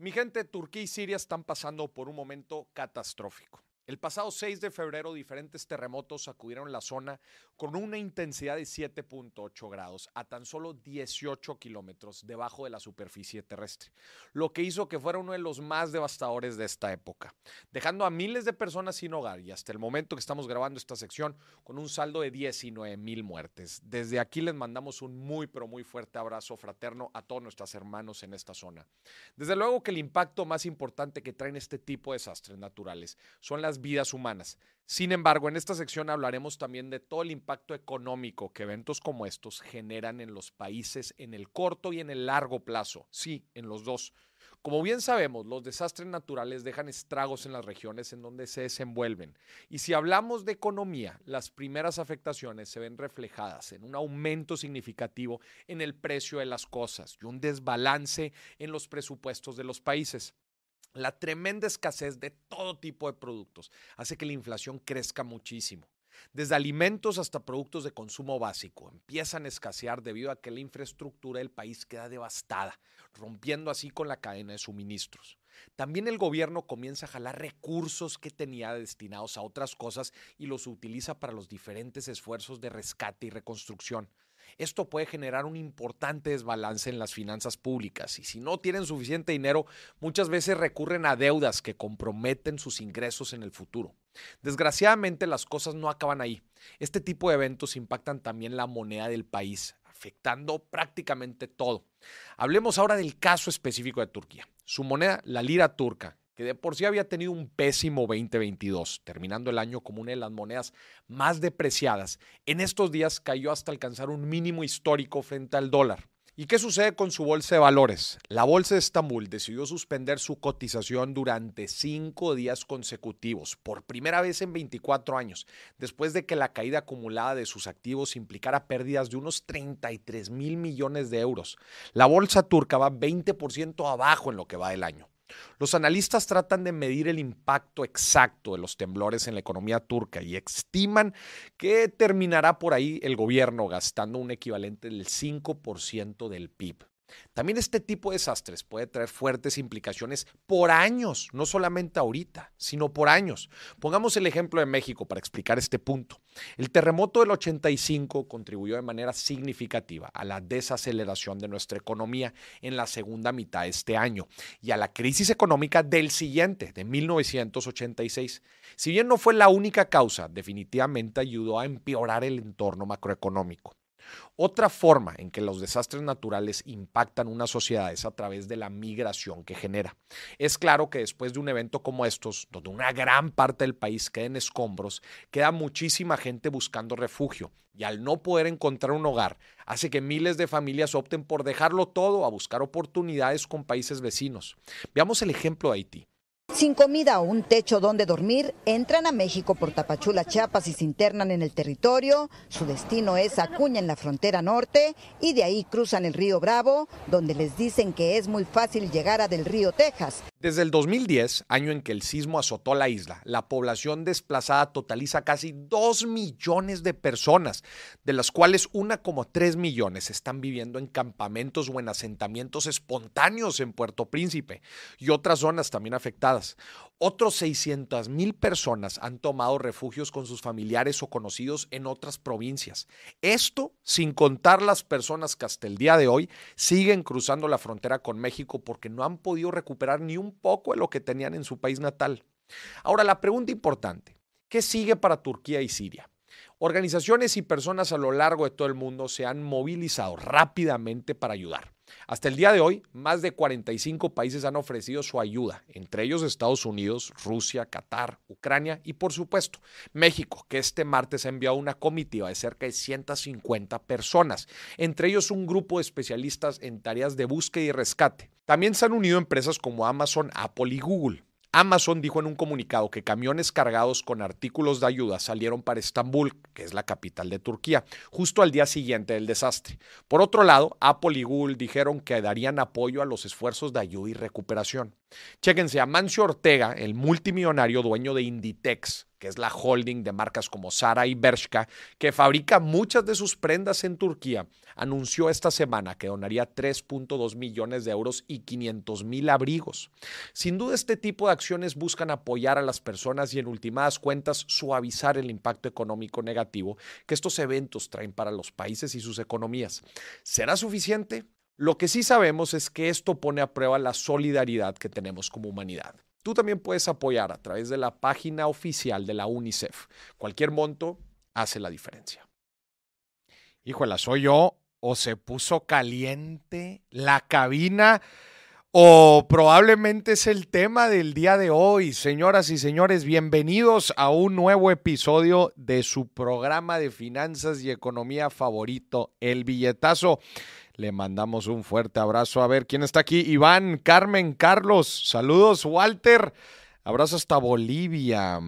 Mi gente, Turquía y Siria están pasando por un momento catastrófico. El pasado 6 de febrero, diferentes terremotos sacudieron la zona con una intensidad de 7.8 grados a tan solo 18 kilómetros debajo de la superficie terrestre, lo que hizo que fuera uno de los más devastadores de esta época, dejando a miles de personas sin hogar y hasta el momento que estamos grabando esta sección con un saldo de 19 mil muertes. Desde aquí les mandamos un muy, pero muy fuerte abrazo fraterno a todos nuestros hermanos en esta zona. Desde luego que el impacto más importante que traen este tipo de desastres naturales son las vidas humanas. Sin embargo, en esta sección hablaremos también de todo el impacto económico que eventos como estos generan en los países en el corto y en el largo plazo. Sí, en los dos. Como bien sabemos, los desastres naturales dejan estragos en las regiones en donde se desenvuelven. Y si hablamos de economía, las primeras afectaciones se ven reflejadas en un aumento significativo en el precio de las cosas y un desbalance en los presupuestos de los países. La tremenda escasez de todo tipo de productos hace que la inflación crezca muchísimo. Desde alimentos hasta productos de consumo básico empiezan a escasear debido a que la infraestructura del país queda devastada, rompiendo así con la cadena de suministros. También el gobierno comienza a jalar recursos que tenía destinados a otras cosas y los utiliza para los diferentes esfuerzos de rescate y reconstrucción. Esto puede generar un importante desbalance en las finanzas públicas y si no tienen suficiente dinero, muchas veces recurren a deudas que comprometen sus ingresos en el futuro. Desgraciadamente las cosas no acaban ahí. Este tipo de eventos impactan también la moneda del país, afectando prácticamente todo. Hablemos ahora del caso específico de Turquía. Su moneda, la lira turca, que de por sí había tenido un pésimo 2022, terminando el año como una de las monedas más depreciadas, en estos días cayó hasta alcanzar un mínimo histórico frente al dólar. ¿Y qué sucede con su bolsa de valores? La bolsa de Estambul decidió suspender su cotización durante cinco días consecutivos, por primera vez en 24 años, después de que la caída acumulada de sus activos implicara pérdidas de unos 33 mil millones de euros. La bolsa turca va 20% abajo en lo que va del año. Los analistas tratan de medir el impacto exacto de los temblores en la economía turca y estiman que terminará por ahí el gobierno gastando un equivalente del 5% del PIB. También este tipo de desastres puede traer fuertes implicaciones por años, no solamente ahorita, sino por años. Pongamos el ejemplo de México para explicar este punto. El terremoto del 85 contribuyó de manera significativa a la desaceleración de nuestra economía en la segunda mitad de este año y a la crisis económica del siguiente, de 1986. Si bien no fue la única causa, definitivamente ayudó a empeorar el entorno macroeconómico. Otra forma en que los desastres naturales impactan una sociedad es a través de la migración que genera. Es claro que después de un evento como estos, donde una gran parte del país queda en escombros, queda muchísima gente buscando refugio y al no poder encontrar un hogar, hace que miles de familias opten por dejarlo todo a buscar oportunidades con países vecinos. Veamos el ejemplo de Haití. Sin comida o un techo donde dormir, entran a México por Tapachula, Chiapas y se internan en el territorio. Su destino es Acuña en la frontera norte y de ahí cruzan el río Bravo, donde les dicen que es muy fácil llegar a Del Río, Texas. Desde el 2010, año en que el sismo azotó la isla, la población desplazada totaliza casi 2 millones de personas, de las cuales 1,3 millones están viviendo en campamentos o en asentamientos espontáneos en Puerto Príncipe y otras zonas también afectadas. Otros 600 mil personas han tomado refugios con sus familiares o conocidos en otras provincias. Esto sin contar las personas que hasta el día de hoy siguen cruzando la frontera con México porque no han podido recuperar ni un poco de lo que tenían en su país natal. Ahora, la pregunta importante, ¿qué sigue para Turquía y Siria? Organizaciones y personas a lo largo de todo el mundo se han movilizado rápidamente para ayudar. Hasta el día de hoy, más de 45 países han ofrecido su ayuda, entre ellos Estados Unidos, Rusia, Qatar, Ucrania y por supuesto México, que este martes ha enviado una comitiva de cerca de 150 personas, entre ellos un grupo de especialistas en tareas de búsqueda y rescate. También se han unido empresas como Amazon, Apple y Google. Amazon dijo en un comunicado que camiones cargados con artículos de ayuda salieron para Estambul, que es la capital de Turquía, justo al día siguiente del desastre. Por otro lado, Apple y Google dijeron que darían apoyo a los esfuerzos de ayuda y recuperación. Chéquense, Amancio Ortega, el multimillonario dueño de Inditex, que es la holding de marcas como Zara y Bershka, que fabrica muchas de sus prendas en Turquía, anunció esta semana que donaría 3.2 millones de euros y 500 mil abrigos. Sin duda, este tipo de acciones buscan apoyar a las personas y en últimas cuentas suavizar el impacto económico negativo que estos eventos traen para los países y sus economías. ¿Será suficiente? Lo que sí sabemos es que esto pone a prueba la solidaridad que tenemos como humanidad. Tú también puedes apoyar a través de la página oficial de la UNICEF. Cualquier monto hace la diferencia. Híjole, ¿soy yo o se puso caliente la cabina? O probablemente es el tema del día de hoy. Señoras y señores, bienvenidos a un nuevo episodio de su programa de finanzas y economía favorito, El Billetazo. Le mandamos un fuerte abrazo. A ver, ¿quién está aquí? Iván, Carmen, Carlos. Saludos, Walter. Abrazo hasta Bolivia.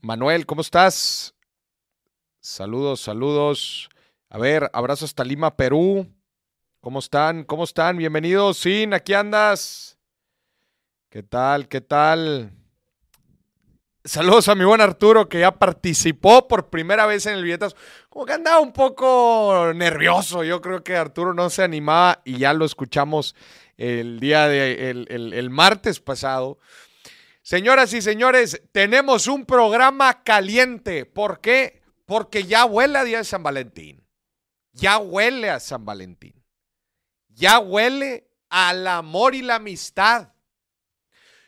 Manuel, ¿cómo estás? Saludos, saludos. A ver, abrazo hasta Lima, Perú. ¿Cómo están? ¿Cómo están? Bienvenidos. Sin, aquí andas. ¿Qué tal? ¿Qué tal? Saludos a mi buen Arturo que ya participó por primera vez en el billetazo. Como que andaba un poco nervioso. Yo creo que Arturo no se animaba y ya lo escuchamos el día de el, martes pasado. Señoras y señores, tenemos un programa caliente. ¿Por qué? Porque ya huele a día de San Valentín. Ya huele a San Valentín. Ya huele al amor y la amistad.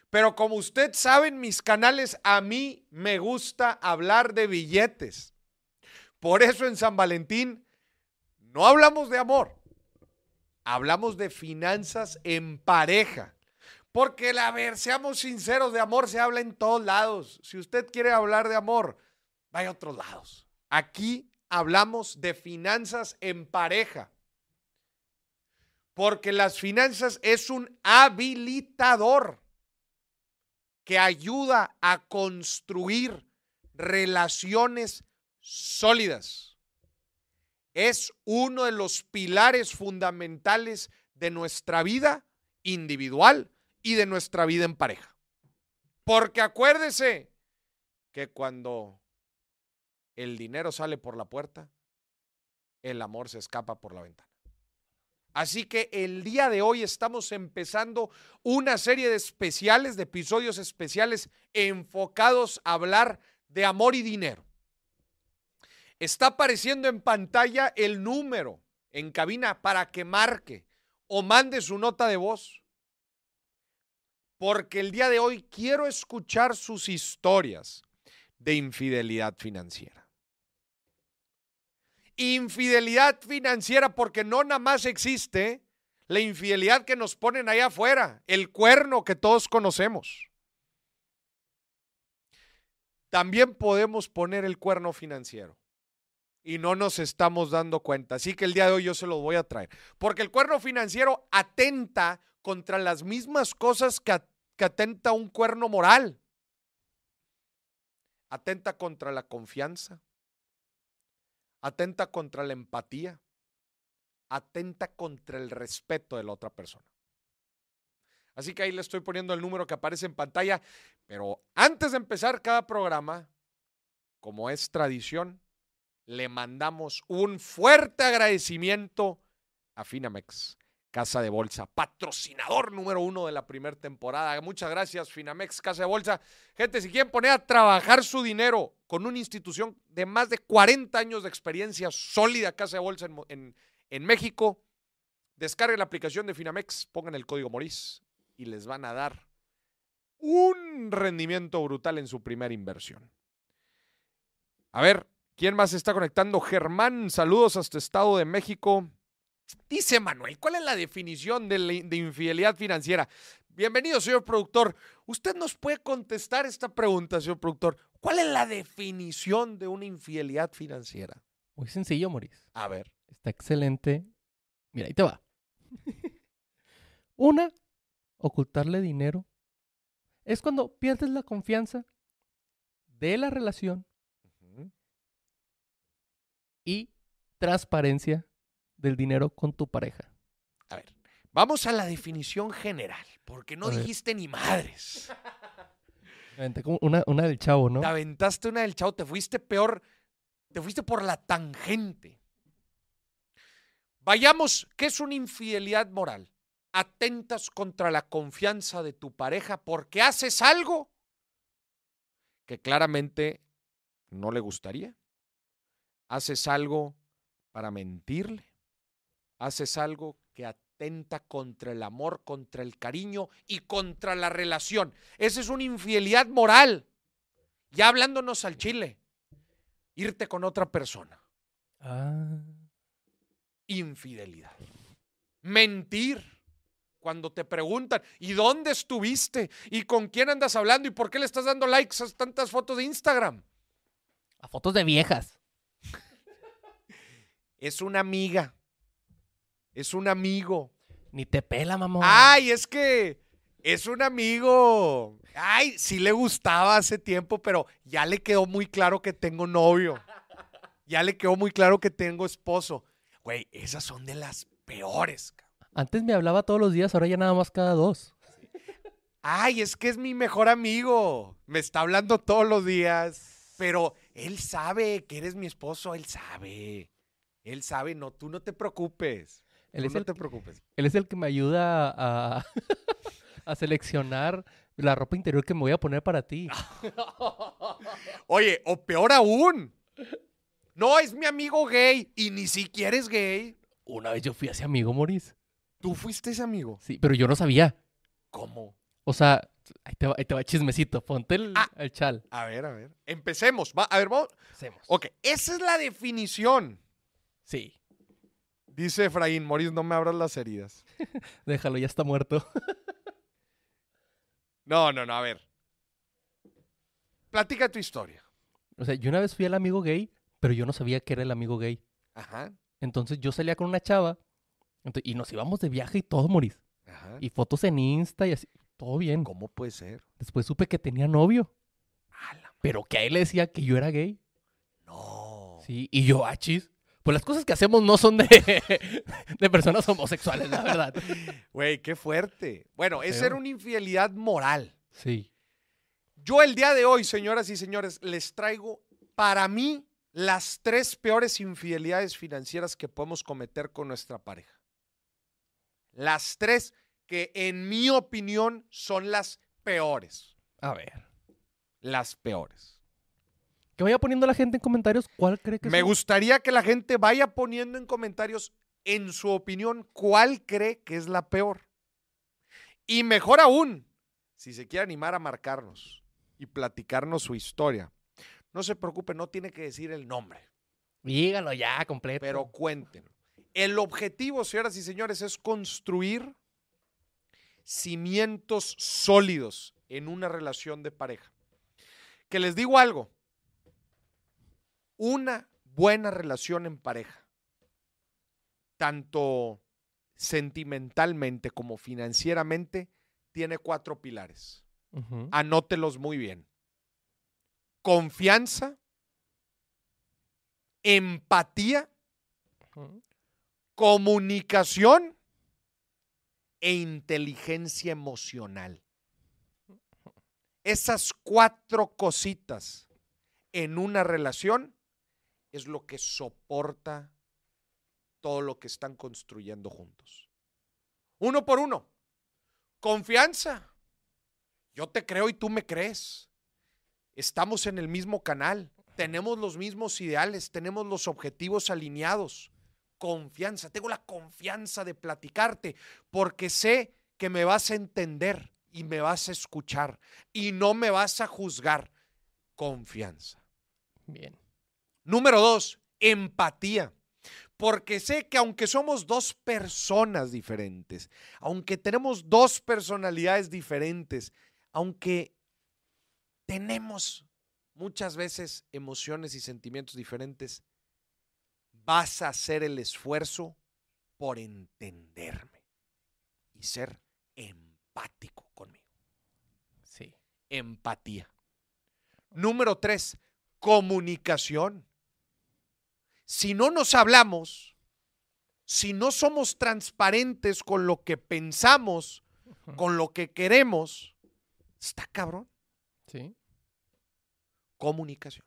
Pero como usted sabe en mis canales, a mí me gusta hablar de billetes. Por eso en San Valentín no hablamos de amor, hablamos de finanzas en pareja. Porque, a ver, seamos sinceros, de amor se habla en todos lados. Si usted quiere hablar de amor, vaya a otros lados. Aquí hablamos de finanzas en pareja. Porque las finanzas es un habilitador que ayuda a construir relaciones sólidas. Es uno de los pilares fundamentales de nuestra vida individual y de nuestra vida en pareja. Porque acuérdese que cuando el dinero sale por la puerta, el amor se escapa por la ventana. Así que el día de hoy estamos empezando una serie de especiales, de episodios especiales enfocados a hablar de amor y dinero. Está apareciendo en pantalla el número en cabina para que marque o mande su nota de voz. Porque el día de hoy quiero escuchar sus historias de infidelidad financiera infidelidad financiera porque no nada más existe la infidelidad que nos ponen allá afuera, el cuerno que todos conocemos. También podemos poner el cuerno financiero y no nos estamos dando cuenta. Así que el día de hoy yo se lo voy a traer. Porque el cuerno financiero atenta contra las mismas cosas que, que atenta un cuerno moral. Atenta contra la confianza, atenta contra la empatía, atenta contra el respeto de la otra persona. Así que ahí le estoy poniendo el número que aparece en pantalla, pero antes de empezar cada programa, como es tradición, le mandamos un fuerte agradecimiento a Finamex, Casa de Bolsa, patrocinador número uno de la primera temporada. Muchas gracias, Finamex, Casa de Bolsa. Gente, si quieren poner a trabajar su dinero con una institución de más de 40 años de experiencia sólida, Casa de Bolsa en, México, descarguen la aplicación de Finamex, pongan el código Moris y les van a dar un rendimiento brutal en su primera inversión. A ver, ¿quién más está conectando? Germán, saludos hasta Estado de México. Dice Manuel, ¿cuál es la definición de, infidelidad financiera? Bienvenido, señor productor. ¿Usted nos puede contestar esta pregunta, señor productor? ¿Cuál es la definición de una infidelidad financiera? Muy sencillo, Maurice. A ver. Está excelente. Mira, ahí te va. Una, ocultarle dinero. Es cuando pierdes la confianza de la relación y transparencia del dinero con tu pareja? A ver, vamos a la definición general. ¿Por qué no dijiste ni madres? Me aventé como una, una del chavo, ¿no? Te aventaste una del chavo, te fuiste peor, te fuiste por la tangente. Vayamos, ¿qué es una infidelidad moral? Atentas contra la confianza de tu pareja porque haces algo que claramente no le gustaría. Haces algo para mentirle. Haces algo que atenta contra el amor, contra el cariño y contra la relación. Esa es una infidelidad moral. Ya hablándonos al chile, irte con otra persona. Ah. Infidelidad. Mentir. Cuando te preguntan, ¿y dónde estuviste? ¿Y con quién andas hablando? ¿Y por qué le estás dando likes a tantas fotos de Instagram? A fotos de viejas. Es una amiga. Es un amigo. Ni te pela, mamón. Ay, es que es un amigo. Ay, sí le gustaba hace tiempo, pero ya le quedó muy claro que tengo novio. Ya le quedó muy claro que tengo esposo. Güey, esas son de las peores. cabrón. Antes me hablaba todos los días, ahora ya nada más cada dos. Ay, es que es mi mejor amigo. Me está hablando todos los días. Pero él sabe que eres mi esposo, él sabe. Él sabe, no, tú no te preocupes. Él Tú es no el- te preocupes. Él es el que me ayuda a, a seleccionar la ropa interior que me voy a poner para ti. Oye, o peor aún. No, es mi amigo gay y ni siquiera es gay. Una vez yo fui a ese amigo, Moris. ¿Tú fuiste ese amigo? Sí, pero yo no sabía. ¿Cómo? O sea, ahí te va, ahí te va chismecito. Ponte el, Ah. el chal. A ver, a ver. Empecemos. Va, a ver, vamos. Hacemos. Ok, esa es la definición. Sí. Dice Efraín, Moris, no me abras las heridas. Déjalo, ya está muerto. No, no, no, a ver. Platica tu historia. O sea, yo una vez fui al amigo gay, pero yo no sabía que era el amigo gay. Ajá, Entonces yo salía con una chava y nos íbamos de viaje y todo, Moris. ajá. Y fotos en Insta y así. Todo bien. ¿Cómo puede ser? Después supe que tenía novio, pero que a él le decía que yo era gay. No. Sí, y yo, achis. Pues las cosas que hacemos no son de, de personas homosexuales, la verdad. Güey, qué fuerte. Bueno, esa era una infidelidad moral. Sí. Yo el día de hoy, señoras y señores, les traigo para mí las tres peores infidelidades financieras que podemos cometer con nuestra pareja. Las tres que en mi opinión son las peores. A ver. Las peores. Que vaya poniendo la gente en comentarios cuál cree que Me gustaría que la gente vaya poniendo en comentarios, en su opinión, cuál cree que es la peor. Y mejor aún, si se quiere animar a marcarnos y platicarnos su historia, no se preocupe, no tiene que decir el nombre, Dígalo ya, completo. pero cuéntenlo. El objetivo, señoras y señores, es construir cimientos sólidos en una relación de pareja. Que les digo algo, una buena relación en pareja, tanto sentimentalmente como financieramente, tiene cuatro pilares. Anótelos muy bien. Confianza, empatía, comunicación e inteligencia emocional. Esas cuatro cositas en una relación es lo que soporta todo lo que están construyendo juntos. Uno por uno. Confianza. Yo te creo y tú me crees. Estamos en el mismo canal. Tenemos los mismos ideales. Tenemos los objetivos alineados. Confianza. Tengo la confianza de platicarte porque sé que me vas a entender y me vas a escuchar y no me vas a juzgar. Confianza. Bien. Número dos, empatía. Porque sé que aunque somos dos personas diferentes, aunque tenemos dos personalidades diferentes, aunque tenemos muchas veces emociones y sentimientos diferentes, vas a hacer el esfuerzo por entenderme y ser empático conmigo. Sí. Empatía. Número tres, comunicación. Si no nos hablamos, si no somos transparentes con lo que pensamos, con lo que queremos, está cabrón. Sí. Comunicación.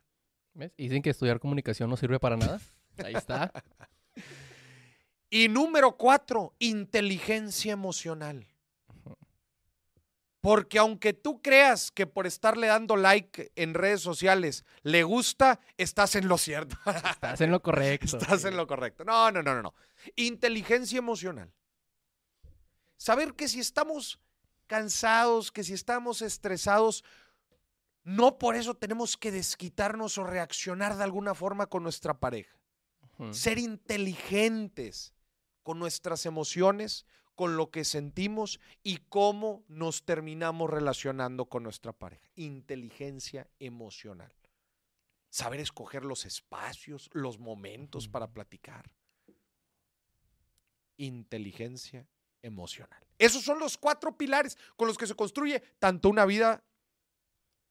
¿Ves? Dicen que estudiar comunicación no sirve para nada. Ahí está. Y número cuatro, inteligencia emocional. Porque aunque tú creas que por estarle dando like en redes sociales le gusta, estás en lo cierto. Estás en lo correcto. Estás sí. en lo correcto. No, no, no, no, no. Inteligencia emocional. Saber que si estamos cansados, que si estamos estresados, no por eso tenemos que desquitarnos o reaccionar de alguna forma con nuestra pareja. Ujú. Ser inteligentes con nuestras emociones, con lo que sentimos y cómo nos terminamos relacionando con nuestra pareja. Inteligencia emocional. Saber escoger los espacios, los momentos para platicar. Inteligencia emocional. Esos son los cuatro pilares con los que se construye tanto una vida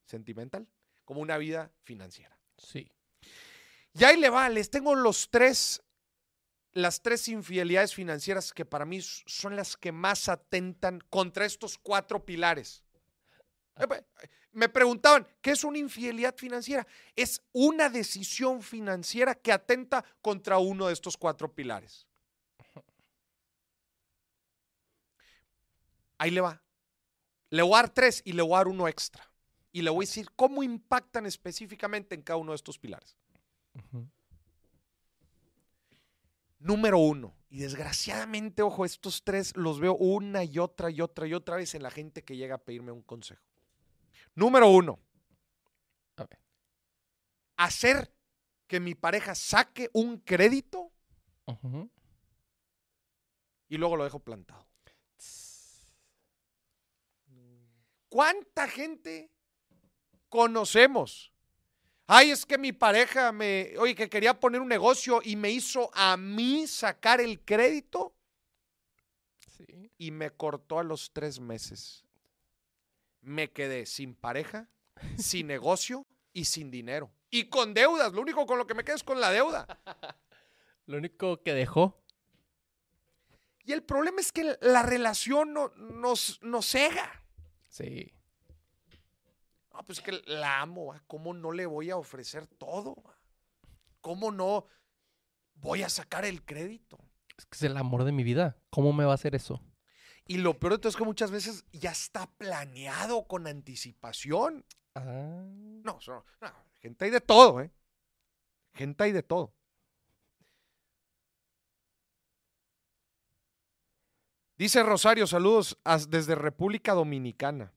sentimental como una vida financiera. Sí. Y ahí le va, les tengo los tres, las tres infidelidades financieras que para mí son las que más atentan contra estos cuatro pilares. Pe- Me preguntaban, ¿qué es una infidelidad financiera? Es una decisión financiera que atenta contra uno de estos cuatro pilares. Ahí le va. Le voy a dar tres y le voy a dar uno extra. Y le voy a decir cómo impactan específicamente en cada uno de estos pilares. Ujú. Número uno, y desgraciadamente, ojo, estos tres los veo una y otra y otra y otra vez en la gente que llega a pedirme un consejo. Número uno, hacer que mi pareja saque un crédito y luego lo dejo plantado. ¿Cuánta gente conocemos? Ay, es que mi pareja me, oye, que quería poner un negocio y me hizo a mí sacar el crédito Sí. y me cortó a los tres meses. Me quedé sin pareja, sin negocio y sin dinero. Y con deudas. Lo único con lo que me quedo es con la deuda. Lo único que dejó. Y el problema es que la relación no, nos, nos cega. Sí. No, pues que la amo. ¿va? ¿Cómo no le voy a ofrecer todo? va? ¿Cómo no voy a sacar el crédito? Es que es el amor de mi vida. ¿Cómo me va a hacer eso? Y lo peor de todo es que muchas veces ya está planeado con anticipación. Ah. No, eso no, no, gente hay de todo, ¿eh? Gente hay de todo. Dice Rosario, saludos desde República Dominicana.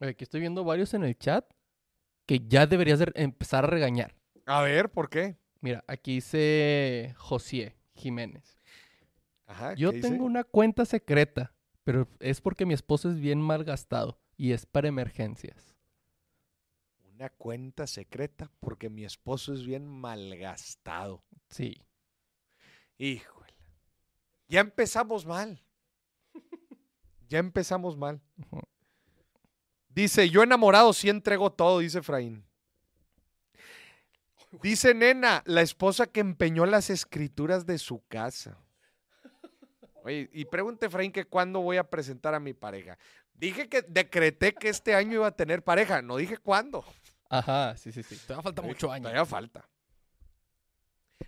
Aquí estoy viendo varios en el chat que ya deberías de empezar a regañar. A ver, ¿por qué? Mira, aquí dice José Jiménez. Ajá, Yo tengo una cuenta secreta, pero es porque mi esposo es bien mal gastado y es para emergencias. Una cuenta secreta porque mi esposo es bien malgastado. Sí. Híjole. Ya empezamos mal. Ya empezamos mal. Ujú. Dice, yo enamorado sí entrego todo, dice Efraín. Dice Nena, la esposa que empeñó las escrituras de su casa. Oye, y pregunte Efraín que cuándo voy a presentar a mi pareja. Dije que decreté que este año iba a tener pareja, no dije cuándo. Ajá, sí, sí, sí. Todavía falta mucho año. Todavía falta.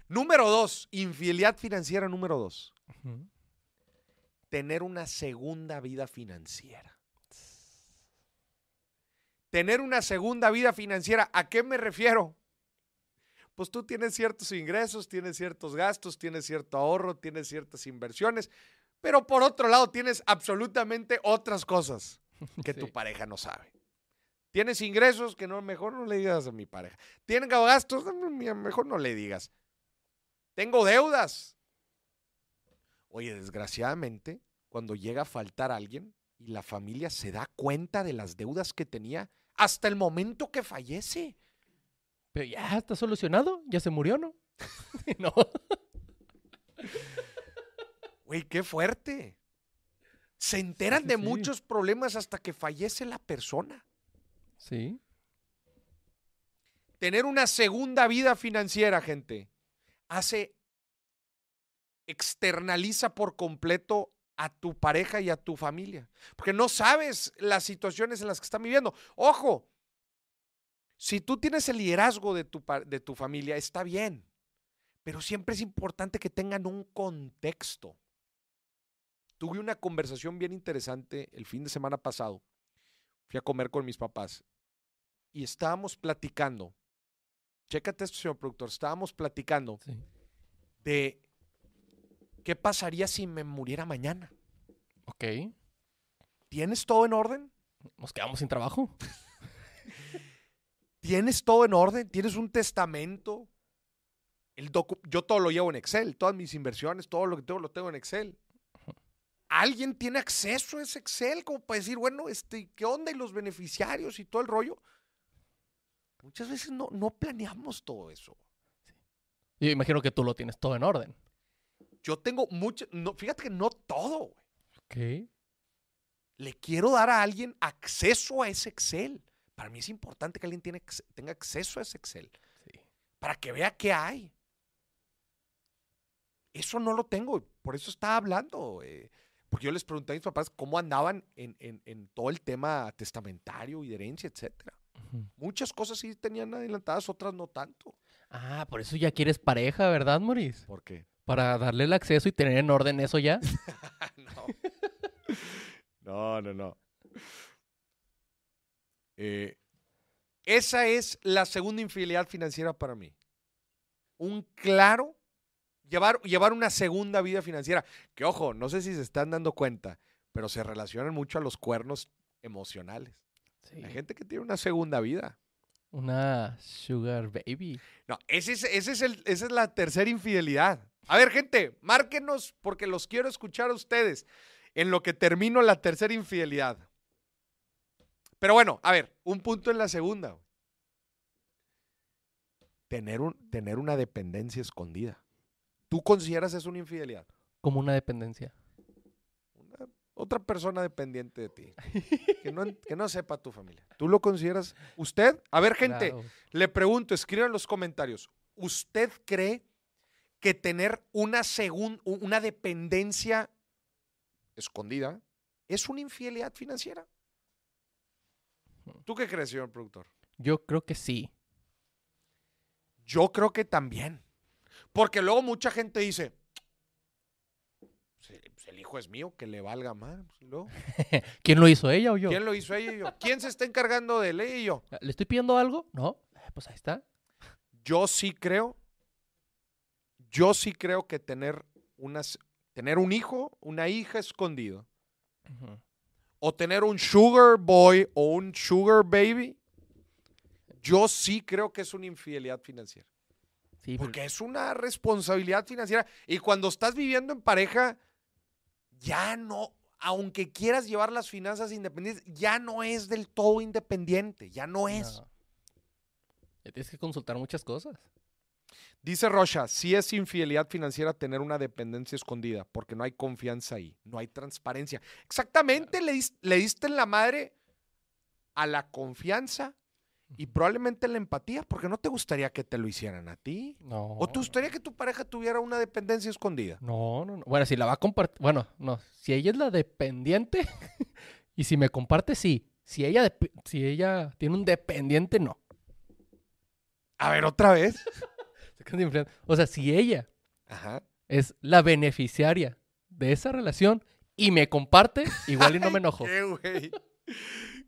Número dos, infidelidad financiera número dos. Tener una segunda vida financiera. Tener una segunda vida financiera, ¿a qué me refiero? Pues tú tienes ciertos ingresos, tienes ciertos gastos, tienes cierto ahorro, tienes ciertas inversiones, pero por otro lado tienes absolutamente otras cosas que tu pareja no sabe. Tienes ingresos que no, mejor no le digas a mi pareja. Tienes gastos, mejor no le digas. Tengo deudas. Oye, desgraciadamente, cuando llega a faltar alguien y la familia se da cuenta de las deudas que tenía hasta el momento que fallece. Pero ya está solucionado, ya se murió, ¿no? no. Güey, qué fuerte. Se enteran sí, de sí. muchos problemas hasta que fallece la persona. Sí. Tener una segunda vida financiera, gente, hace, externaliza por completo a tu pareja y a tu familia. Porque no sabes las situaciones en las que están viviendo. Ojo, si tú tienes el liderazgo de tu, de tu familia, está bien. Pero siempre es importante que tengan un contexto. Tuve una conversación bien interesante el fin de semana pasado. Fui a comer con mis papás y estábamos platicando. Chécate esto, señor productor. Estábamos platicando de qué pasaría si me muriera mañana. Ok. ¿Tienes todo en orden? Nos quedamos sin trabajo. ¿Tienes todo en orden? ¿Tienes un testamento? El yo todo lo llevo en Excel, todas mis inversiones, todo lo que tengo lo tengo en Excel. ¿Alguien tiene acceso a ese Excel como para decir, bueno, este, ¿qué onda? Y los beneficiarios y todo el rollo. Muchas veces no, no planeamos todo eso. Yo imagino que tú lo tienes todo en orden. Yo tengo mucho, no, fíjate que no todo, güey. Le quiero dar a alguien acceso a ese Excel. Para mí es importante que alguien tiene, tenga acceso a ese Excel. Para que vea qué hay. Eso no lo tengo, por eso estaba hablando. Eh, porque yo les pregunté a mis papás cómo andaban en, todo el tema testamentario y herencia, etcétera. Muchas cosas sí tenían adelantadas, otras no tanto. Ah, por eso ya quieres pareja, ¿verdad, Maurice? ¿Por qué? Para darle el acceso y tener en orden eso ya. no. no, no, no. Eh, esa es la segunda infidelidad financiera para mí. Un claro llevar, llevar una segunda vida financiera. Que ojo, no sé si se están dando cuenta, pero se relacionan mucho a los cuernos emocionales. Sí. Hay gente que tiene una segunda vida. Una sugar baby. No, ese es, ese es el, esa es la tercera infidelidad. A ver, gente, márquenos porque los quiero escuchar a ustedes en lo que termino la tercera infidelidad. Pero bueno, a ver, un punto en la segunda. Tener, un, tener una dependencia escondida. ¿Tú consideras eso una infidelidad? Como una dependencia. otra persona dependiente de ti. que, no, sepa tu familia. ¿Tú lo consideras? ¿Usted? A ver, gente, le pregunto, escriban en los comentarios. ¿Usted cree que tener una, una dependencia escondida es una infidelidad financiera? ¿Tú qué crees, señor productor? Yo creo que sí. Yo creo que también. Porque luego mucha gente dice, pues el hijo es mío, que le valga más. Pues, ¿Quién lo hizo, ella o yo? ¿Quién lo hizo, ella y yo? ¿ Quién se está encargando de él, ella y yo? ¿Le estoy pidiendo algo? No, eh, pues ahí está. Yo sí creo, yo sí creo que tener, unas, tener un hijo, una hija escondido, o tener un sugar boy o un sugar baby, yo sí creo que es una infidelidad financiera. Porque es una responsabilidad financiera. Y cuando estás viviendo en pareja, ya no, aunque quieras llevar las finanzas independientes, ya no es del todo independiente, ya no es. Tienes que consultar muchas cosas. Dice Rocha, sí es infidelidad financiera tener una dependencia escondida, porque no hay confianza ahí, no hay transparencia. Exactamente, le, le diste en la madre a la confianza y probablemente la empatía, porque no te gustaría que te lo hicieran a ti. No. ¿O te gustaría que tu pareja tuviera una dependencia escondida? No, no, no. Bueno, si la va a compartir, bueno, no. Si ella es la dependiente y si me comparte, sí. Si ella, si ella tiene un dependiente, no. A ver, otra vez. O sea, si ella es la beneficiaria de esa relación y me comparte, igual y no me enojo. ¿Qué, güey?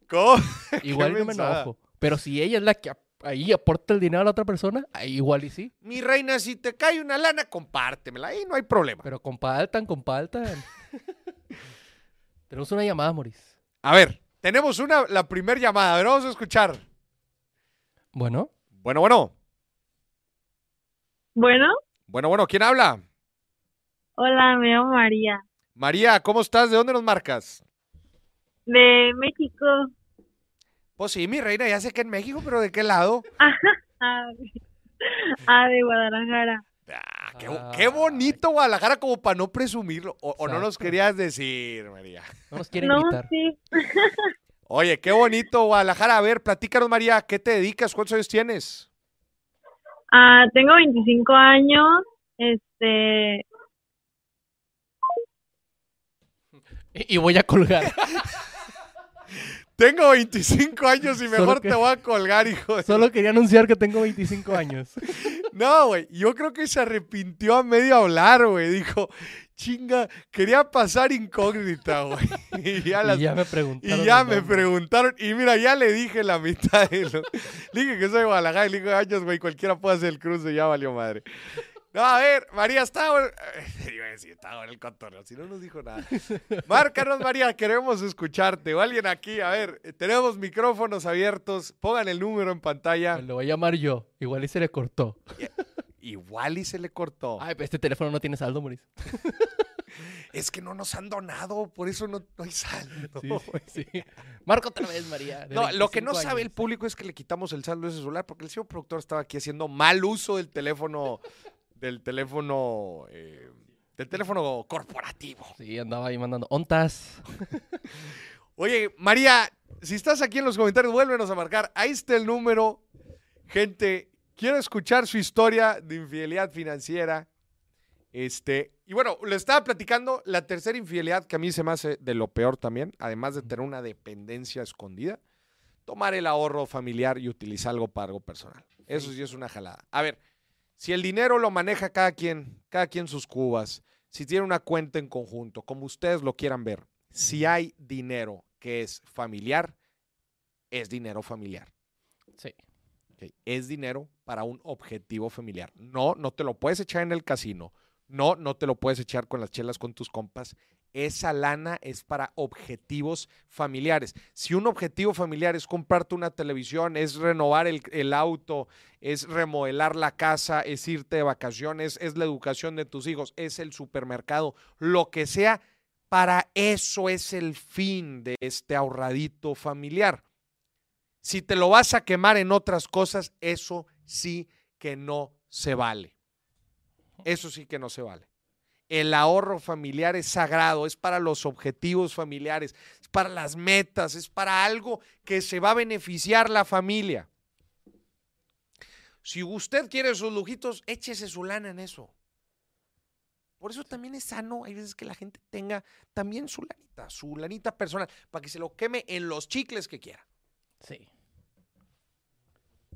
¿Cómo? Igual y no me enojo. Pero si ella es la que ahí aporta el dinero a la otra persona, ahí igual y sí. Mi reina, si te cae una lana, compártemela. Ahí no hay problema. Pero compartan, compartan. tenemos una llamada, Moris. A ver, tenemos una, la primera llamada. A ver, vamos a escuchar. Bueno. Bueno, bueno. Bueno. Bueno, bueno, ¿quién habla? Hola, me llamo María. María, ¿cómo estás? ¿De dónde nos marcas? De México. Pues sí, mi reina, ya sé que en México, pero ¿de qué lado? ah, de Guadalajara. Ah, qué, bonito Guadalajara como para no presumirlo. O, no nos querías decir, María. No nos quieren no, Sí. Oye, qué bonito Guadalajara. A ver, platícanos, María, ¿qué te dedicas? ¿Cuántos años tienes? Ah, tengo 25 años. Este. Y, y voy a colgar. Tengo 25 años y mejor que- te voy a colgar, hijo. de- Solo quería anunciar que tengo 25 años. No, güey. Yo creo que se arrepintió a medio hablar, güey. Dijo, chinga, quería pasar incógnita, güey. Y ya, las- y ya me y preguntaron. ya el me nombre. preguntaron. Y mira, ya le dije la mitad de lo. Le dije que soy de Guadalajara y le dije años, güey. Cualquiera puede hacer el cruce, ya valió madre. No, a ver, María, está. Iba a decir, está bueno el cotorreo, si no nos dijo nada. Márcanos, María, queremos escucharte. O alguien aquí, a ver, eh, tenemos micrófonos abiertos. Pongan el número en pantalla. Lo voy a llamar yo. Igual y se le cortó. Igual y se le cortó. Ay, pero este teléfono no tiene saldo, Moris. Es que no nos han donado, por eso no, no hay saldo. Sí, sí, sí. Marca otra vez, María. No, lo que no 25 sabe el público es que le quitamos el saldo de ese celular porque el señor productor estaba aquí haciendo mal uso del teléfono, del teléfono, eh, del teléfono corporativo. Sí, andaba ahí mandando. ¿Ontas? Oye, María, si estás aquí en los comentarios, vuélvenos a marcar. Ahí está el número. Gente, quiero escuchar su historia de infidelidad financiera. Este, y bueno, le estaba platicando la tercera infidelidad que a mí se me hace de lo peor también, además de tener una dependencia escondida, tomar el ahorro familiar y utilizar algo para algo personal. Eso sí es una jalada. A ver, si el dinero lo maneja cada quien, cada quien sus cubas, si tiene una cuenta en conjunto, como ustedes lo quieran ver, si hay dinero que es familiar, es dinero familiar. Sí. Es dinero para un objetivo familiar. No, no te lo puedes echar en el casino. No, no te lo puedes echar con las chelas con tus compas. Esa lana es para objetivos familiares. Si un objetivo familiar es comprarte una televisión, es renovar el, el auto, es remodelar la casa, es irte de vacaciones, es la educación de tus hijos, es el supermercado, lo que sea, para eso es el fin de este ahorradito familiar. Si te lo vas a quemar en otras cosas, eso sí que no se vale. Eso sí que no se vale. El ahorro familiar es sagrado, es para los objetivos familiares, es para las metas, es para algo que se va a beneficiar la familia. Si usted quiere sus lujitos, échese su lana en eso. Por eso también es sano, hay veces que la gente tenga también su lanita, su lanita personal, para que se lo queme en los chicles que quiera. Sí.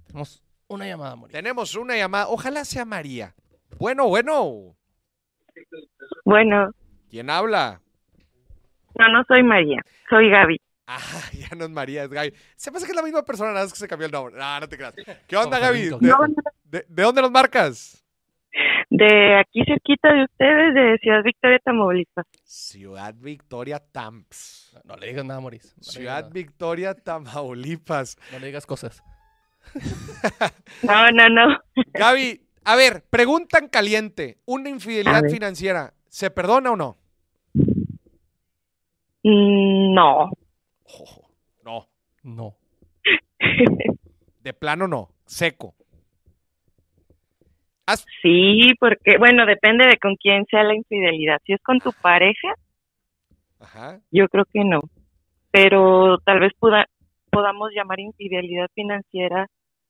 Tenemos una llamada, Moris. Tenemos una llamada, ojalá sea María. Bueno, bueno, Bueno, ¿quién habla? no, no soy María, soy Gaby. Ah, ya no es María, es Gaby. Se pasa que es la misma persona, nada más que se cambió el nombre. No, no te creas. ¿Qué onda, Gaby? ¿De, No, no, de- de dónde nos marcas? de aquí cerquita de ustedes, de Ciudad Victoria, Tamaulipas. Ciudad Victoria, Tamps. No, no le digas nada. No digas Ciudad nada. Victoria, Tamaulipas. No le digas cosas. No, no, no. Gaby, a ver, pregunta en caliente. ¿Una infidelidad financiera se perdona o no? Mm, No. No, No. de plano no, seco. ¿Has- Sí, porque, bueno, depende de con quién sea la infidelidad. Si es con tu pareja, Ajá. yo creo que no. Pero tal vez podamos llamar infidelidad financiera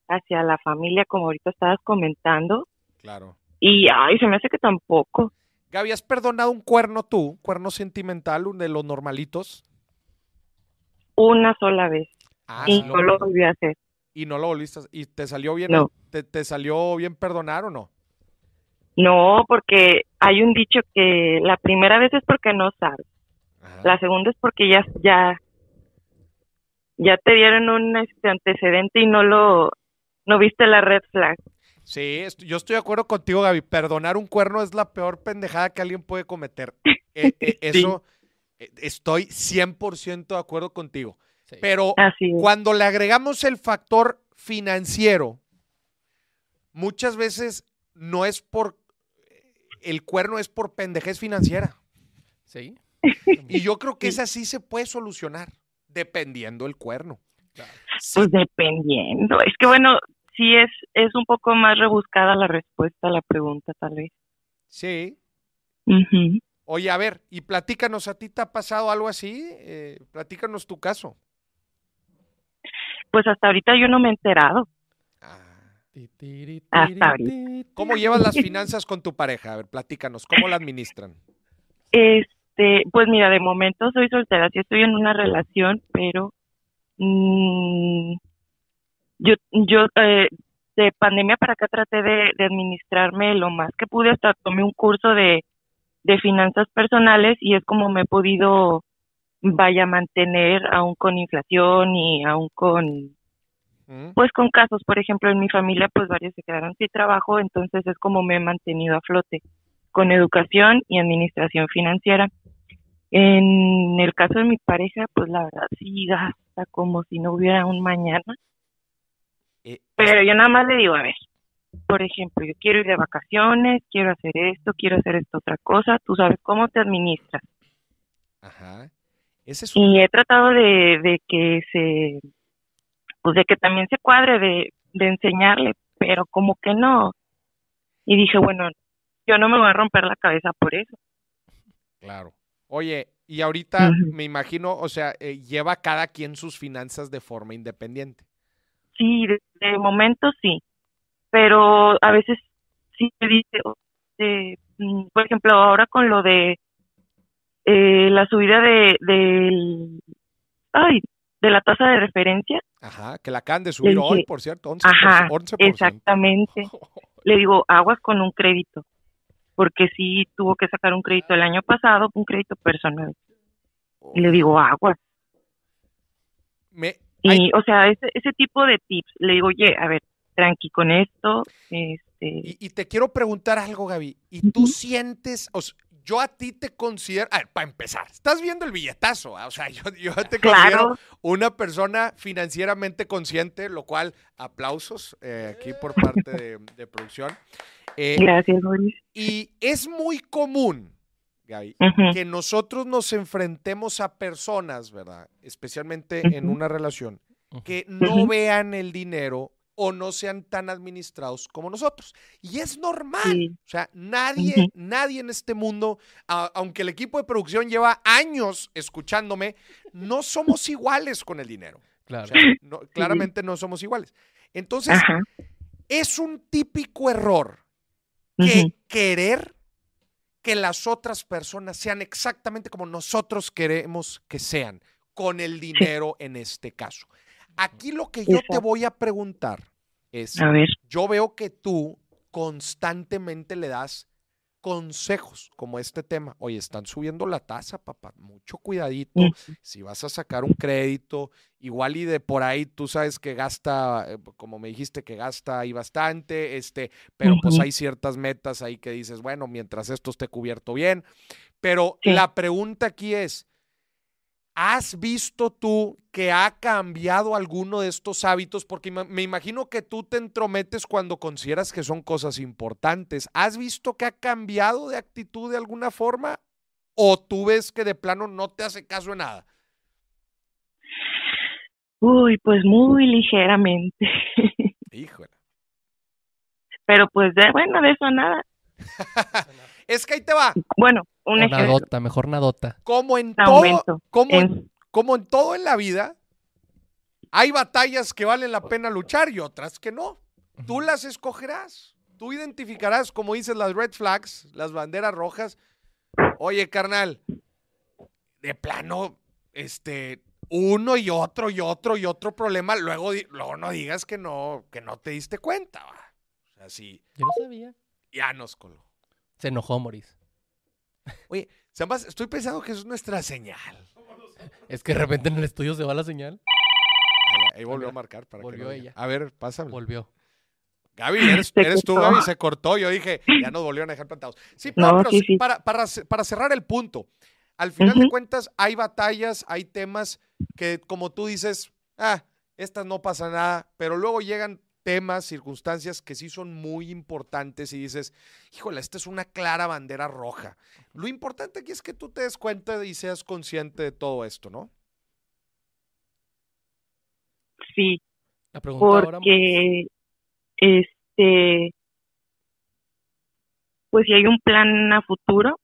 hacia la familia, como ahorita estabas comentando. Claro. Y, ay, se me hace que tampoco. Gaby, ¿has perdonado un cuerno tú? ¿Cuerno sentimental, un de los normalitos? Una sola vez. Ah, y no lo volví a hacer. y no lo volviste a- y te salió bien No. te, te salió bien perdonar o no No, porque hay un dicho que la primera vez es porque no sabes. Ajá. La segunda es porque ya, ya, ya te dieron un este, antecedente y no lo, no viste la red flag. sí est- yo estoy de acuerdo contigo Gaby perdonar un cuerno es la peor pendejada que alguien puede cometer Eh, eh, Sí. eso eh, estoy 100% de acuerdo contigo Sí. pero cuando le agregamos el factor financiero muchas veces no es por el cuerno es por pendejez financiera Sí. Y yo creo que esa sí se puede solucionar, dependiendo el cuerno. Claro. Sí, Pues dependiendo. Es que bueno, sí es, es un poco más rebuscada la respuesta a la pregunta, tal vez. sí. Oye, a ver, y platícanos, ¿a ti te ha pasado algo así? Eh, platícanos tu caso. Pues hasta ahorita yo no me he enterado. Ah, Ti, Hasta ahorita. ¿Cómo llevas las finanzas con tu pareja? A ver, platícanos, ¿cómo la administran? Este, Este, pues mira, de momento soy soltera, sí estoy en una relación, pero mm, yo, yo eh, de pandemia para acá traté de, de administrarme lo más que pude, hasta tomé un curso de, de finanzas personales y es como me he podido, vaya, mantener aún con inflación y aún con, ¿Mm? pues con casos, por ejemplo, en mi familia, pues varios se quedaron sin trabajo, entonces es como me he mantenido a flote con educación y administración financiera. En el caso de mi pareja, pues la verdad sí gasta como si no hubiera un mañana, Eh, pero yo nada más le digo, a ver, por ejemplo, yo quiero ir de vacaciones, quiero hacer esto, quiero hacer esta otra cosa, tú sabes cómo te administras. Ajá. Ese es un... Y he tratado de, de que se, pues de que también se cuadre, de, de enseñarle, pero como que no. Y dije, bueno, yo no me voy a romper la cabeza por eso. Claro. Oye, y ahorita me imagino, o sea, eh, lleva cada quien sus finanzas de forma independiente. Sí, de, de momento sí, pero a veces sí me dice, mm, por ejemplo, ahora con lo de eh, la subida de del, ay, de la tasa de referencia, Ajá, que la acaban de subir dije, hoy, por cierto, 11%. ajá, 11%. exactamente. Le digo, aguas con un crédito, porque sí tuvo que sacar un crédito el año pasado, un crédito personal. Y le digo, aguas. Me, Y, ay, o sea, ese, ese tipo de tips, le digo, oye, a ver, tranqui con esto, este, y, y te quiero preguntar algo, Gaby. ¿Y tú sientes, o sea, yo a ti te considero, a ver, para empezar, estás viendo el billetazo, ah? o sea, yo, yo te considero claro, una persona financieramente consciente, lo cual aplausos eh, aquí por parte de, de producción. Eh, gracias, Boris. y es muy común, Gaby, que nosotros nos enfrentemos a personas, ¿verdad? Especialmente en una relación, que no vean el dinero o no sean tan administrados como nosotros. Y es normal. Sí. O sea, nadie, nadie en este mundo, a- aunque el equipo de producción lleva años escuchándome, no somos iguales con el dinero. O Claro. sea, no- claramente no somos iguales. Entonces, Ajá. es un típico error que querer que las otras personas sean exactamente como nosotros queremos que sean, con el dinero en este caso. Aquí lo que yo te voy a preguntar es, A ver. yo veo que tú constantemente le das consejos como este tema. Oye, están subiendo la tasa, papá, mucho cuidadito. Si vas a sacar un crédito, igual y de por ahí tú sabes que gasta, eh, como me dijiste que gasta ahí bastante, este, pero pues hay ciertas metas ahí que dices, bueno, mientras esto esté cubierto bien. Pero Sí. la pregunta aquí es, ¿has visto tú que ha cambiado alguno de estos hábitos? Porque me imagino que tú te entrometes cuando consideras que son cosas importantes. ¿Has visto que ha cambiado de actitud de alguna forma? ¿O tú ves que de plano no te hace caso en nada? Uy, pues muy ligeramente. Híjole. Pero pues de, bueno, de eso nada. es que ahí te va. Bueno, un ejemplo. nadota, mejor nadota. Como en todo, como en, En- como en todo en la vida, hay batallas que valen la pena luchar y otras que no. Tú las escogerás. Tú identificarás, como dices, las red flags, las banderas rojas. Oye, carnal, de plano, este, uno y otro y otro y otro problema, luego, luego no digas que no, que no te diste cuenta. va. O sea, sí, Yo no sabía. ya nos coló. Se enojó Moris. Oye, Zambas, estoy pensando que es nuestra señal. Es que de repente en el estudio se va la señal. Ahí, ahí volvió a marcar para que volvió lo ella. A ver, pásame. Volvió. Gaby, eres, tú. Gaby, se cortó. Yo dije, ya nos volvieron a dejar plantados. Sí, No, pero sí, sí, sí. Para, para, ce- para cerrar el punto, al final de cuentas hay batallas, hay temas que, como tú dices, ah, estas no pasa nada, pero luego llegan temas, circunstancias que sí son muy importantes y dices, híjole, esta es una clara bandera roja. Lo importante aquí es que tú te des cuenta y seas consciente de todo esto, ¿no? Sí, La pregunta ahora, porque este pues si hay un plan a futuro,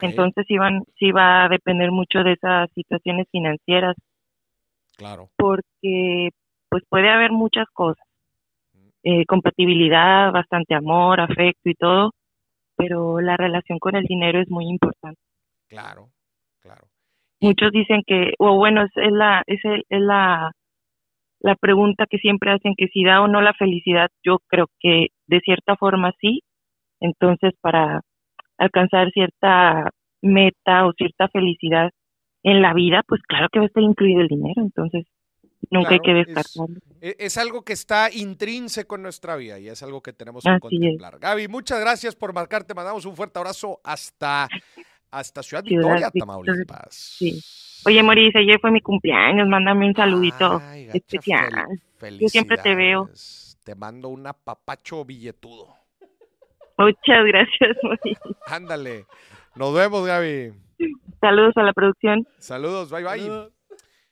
entonces sí van sí va a depender mucho de esas situaciones financieras claro. porque pues puede haber muchas cosas. Eh, compatibilidad, bastante amor, afecto y todo, pero la relación con el dinero es muy importante. Claro. muchos dicen que, o bueno, es, es la, es, el- es la, la pregunta que siempre hacen, que si da o no la felicidad, yo creo que de cierta forma sí. Entonces, para alcanzar cierta meta o cierta felicidad en la vida, pues claro que va a estar incluido el dinero. Entonces, nunca hay que es- descartarlo. E- Es algo que está intrínseco en nuestra vida y es algo que tenemos que Así es. contemplar. Gaby, muchas gracias por marcar. Te mandamos un fuerte abrazo hasta, hasta Ciudad Ciudad Victoria, Victoria, Tamaulipas. sí. Oye, Moris, ayer fue mi cumpleaños, mándame un saludito Ay, gacha, especial. fel- Yo siempre te veo. Te mando un apapacho billetudo. Muchas gracias, Moris. Ándale. Nos vemos, Gaby. Saludos a la producción. Saludos, bye bye.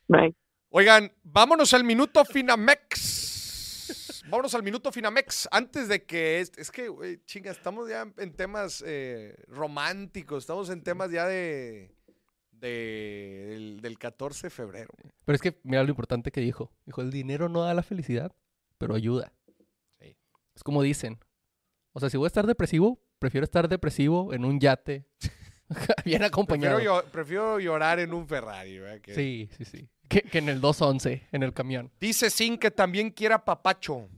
Bye. Oigan, vámonos al minuto Finamex. Vámonos al minuto Finamex. Antes de que. Es, es que, güey, chinga, estamos ya en temas eh, románticos. Estamos en temas ya de. de- del, del 14 de febrero. Pero es que mira lo importante que dijo. Dijo, el dinero no da la felicidad, pero ayuda. Sí. Es como dicen. O sea, si voy a estar depresivo, prefiero estar depresivo en un yate. bien acompañado. Prefiero, llo- prefiero llorar en un Ferrari. ¿verdad? Que- Sí, sí, sí. Que, que en el 211, en el camión. Dice Sin que también quiera papacho.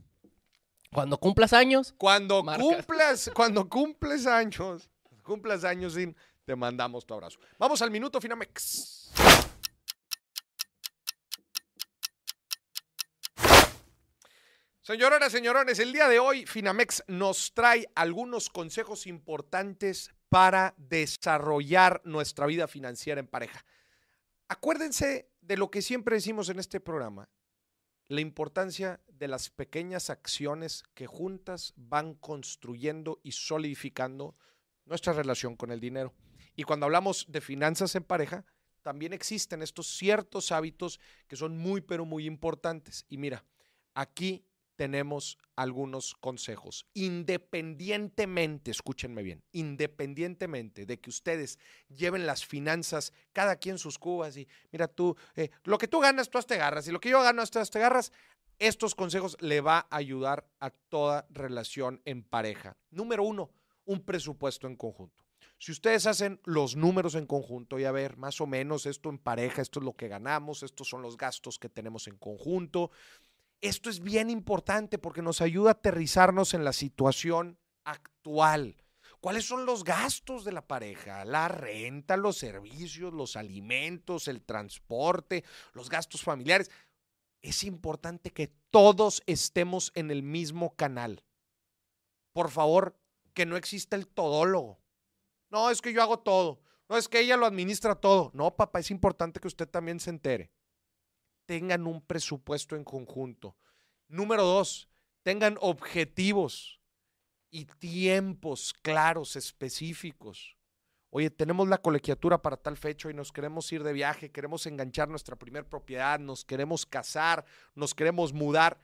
Cuando cumplas años, Cuando Marcas. cumplas, cuando cumples años, cumplas años, Sin, te mandamos tu abrazo. Vamos al minuto Finamex. Señoronas, señorones, el día de hoy Finamex nos trae algunos consejos importantes para desarrollar nuestra vida financiera en pareja. Acuérdense de lo que siempre decimos en este programa, la importancia de las pequeñas acciones que juntas van construyendo y solidificando nuestra relación con el dinero. Y cuando hablamos de finanzas en pareja, también existen estos ciertos hábitos que son muy, pero muy importantes. Y mira, aquí tenemos algunos consejos. Independientemente, escúchenme bien, independientemente de que ustedes lleven las finanzas, cada quien sus cubas y mira tú, eh, lo que tú ganas, tú te agarras y lo que yo gano, tú te agarras, estos consejos le va a ayudar a toda relación en pareja. Número uno, un presupuesto en conjunto. Si ustedes hacen los números en conjunto y a ver, más o menos esto en pareja, esto es lo que ganamos, estos son los gastos que tenemos en conjunto, esto es bien importante porque nos ayuda a aterrizarnos en la situación actual. ¿Cuáles son los gastos de la pareja? La renta, los servicios, los alimentos, el transporte, los gastos familiares. Es importante que todos estemos en el mismo canal. Por favor, que no exista el todólogo. No, es que yo hago todo. No, es que ella lo administra todo. No, papá, es importante que usted también se entere tengan un presupuesto en conjunto. Número dos, tengan objetivos y tiempos claros, específicos. Oye, tenemos la colegiatura para tal fecha y nos queremos ir de viaje, queremos enganchar nuestra primer propiedad, nos queremos casar, nos queremos mudar.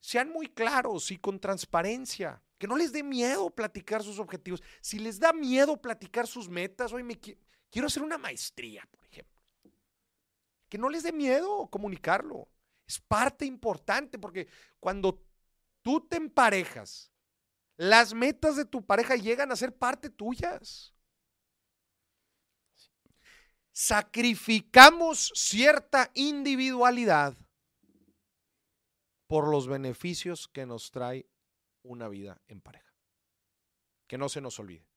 Sean muy claros y con transparencia. Que no les dé miedo platicar sus objetivos. Si les da miedo platicar sus metas, hoy me qui- quiero hacer una maestría, por ejemplo que no les dé miedo comunicarlo. Es parte importante porque cuando tú te emparejas, las metas de tu pareja llegan a ser parte tuyas. Sacrificamos cierta individualidad por los beneficios que nos trae una vida en pareja. Que no se nos olvide.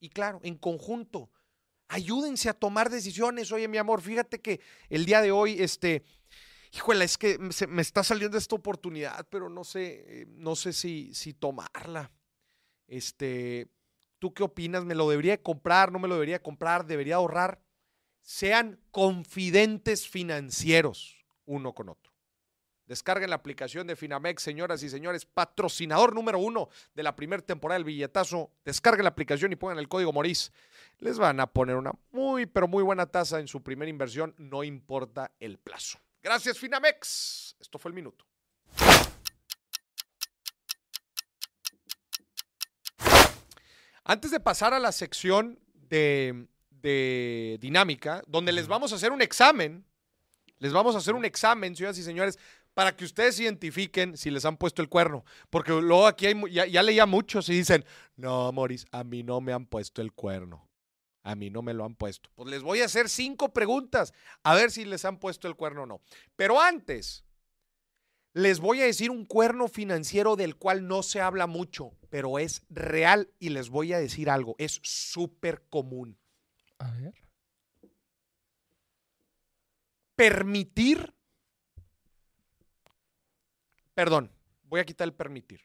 Y claro, en conjunto, ayúdense a tomar decisiones. Oye, mi amor, fíjate que el día de hoy, este, híjole, es que me, está saliendo esta oportunidad, pero no sé, eh, no sé si, si tomarla. Este, ¿tú qué opinas? ¿Me lo debería de comprar? ¿No me lo debería de comprar? ¿Debería ahorrar? Sean confidentes financieros uno con otro. Descarguen la aplicación de Finamex, señoras y señores, patrocinador número uno de la primera temporada del billetazo. Descarguen la aplicación y pongan el código Moris. Les van a poner una muy, pero muy buena tasa en su primera inversión, no importa el plazo. Gracias, Finamex. Esto fue el minuto. Antes de pasar a la sección de, de dinámica, donde les vamos a hacer un examen, les vamos a hacer un examen, señoras y señores, para que ustedes identifiquen si les han puesto el cuerno. Porque luego aquí hay, mu- ya, ya leía muchos y dicen, no, Moris, a mí no me han puesto el cuerno. A mí no me lo han puesto. Pues les voy a hacer cinco preguntas a ver si les han puesto el cuerno o no. Pero antes, les voy a decir un cuerno financiero del cual no se habla mucho, pero es real y les voy a decir algo, es súper común. A ver. Permitir, perdón, voy a quitar el permitir.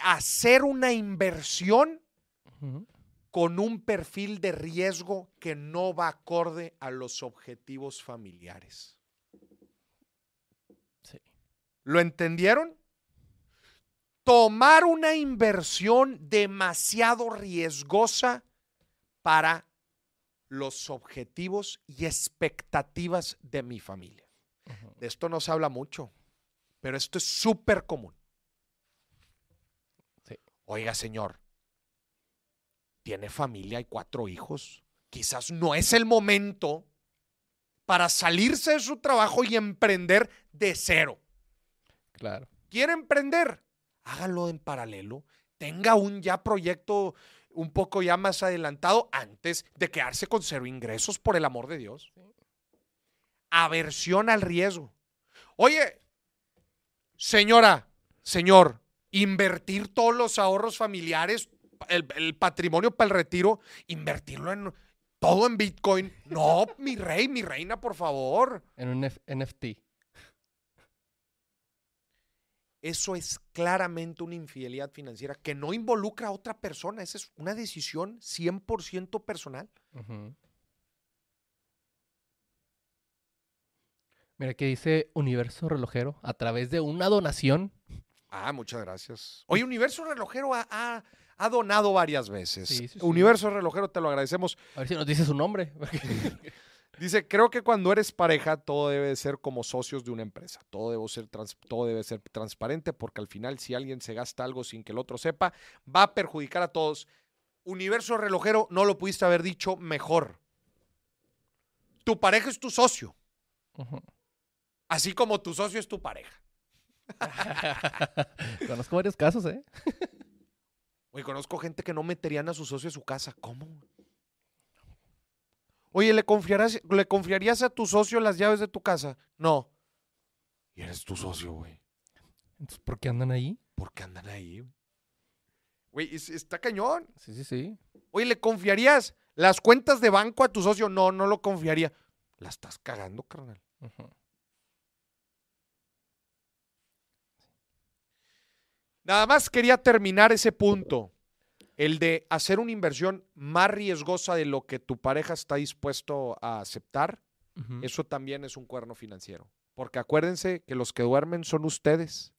Hacer una inversión con un perfil de riesgo que no va acorde a los objetivos familiares. Sí. ¿Lo entendieron? Tomar una inversión demasiado riesgosa para los objetivos y expectativas de mi familia. De esto no se habla mucho, pero esto es súper común. Sí. Oiga, señor, tiene familia y cuatro hijos. Quizás no es el momento para salirse de su trabajo y emprender de cero. Claro. ¿Quiere emprender? Hágalo en paralelo. Tenga un ya proyecto un poco ya más adelantado antes de quedarse con cero ingresos, por el amor de Dios. Aversión al riesgo. Oye, señora, señor, invertir todos los ahorros familiares, el, el patrimonio para el retiro, invertirlo en todo en Bitcoin. No, mi rey, mi reina, por favor. En un F- NFT. Eso es claramente una infidelidad financiera que no involucra a otra persona. Esa es una decisión 100% personal. Ujú. Mira que dice Universo Relojero a través de una donación. Ah, muchas gracias. Oye, Universo Relojero ha, ha- ha donado varias veces. Sí, sí, sí. Universo Relojero, te lo agradecemos. A ver si nos dice su nombre. Dice, creo que cuando eres pareja todo debe de ser como socios de una empresa. Todo debe, ser trans- todo debe ser transparente porque al final si alguien se gasta algo sin que el otro sepa, va a perjudicar a todos. Universo relojero, no lo pudiste haber dicho mejor. Tu pareja es tu socio, Ujú. Así como tu socio es tu pareja. Conozco varios casos, ¿eh? Oye, conozco gente que no meterían a su socio a su casa. ¿Cómo? Oye, ¿le confiarás, ¿le confiarías a tu socio las llaves de tu casa? No. Y eres tu socio, güey. Entonces, ¿por qué andan ahí? ¿Por qué andan ahí? Güey, es- está cañón. Sí, sí, sí. Oye, ¿le confiarías las cuentas de banco a tu socio? No, no lo confiaría. La estás cagando, carnal. Ujú. Nada más quería terminar ese punto. El de hacer una inversión más riesgosa de lo que tu pareja está dispuesto a aceptar. Eso también es un cuerno financiero. Porque acuérdense que los que duermen son ustedes,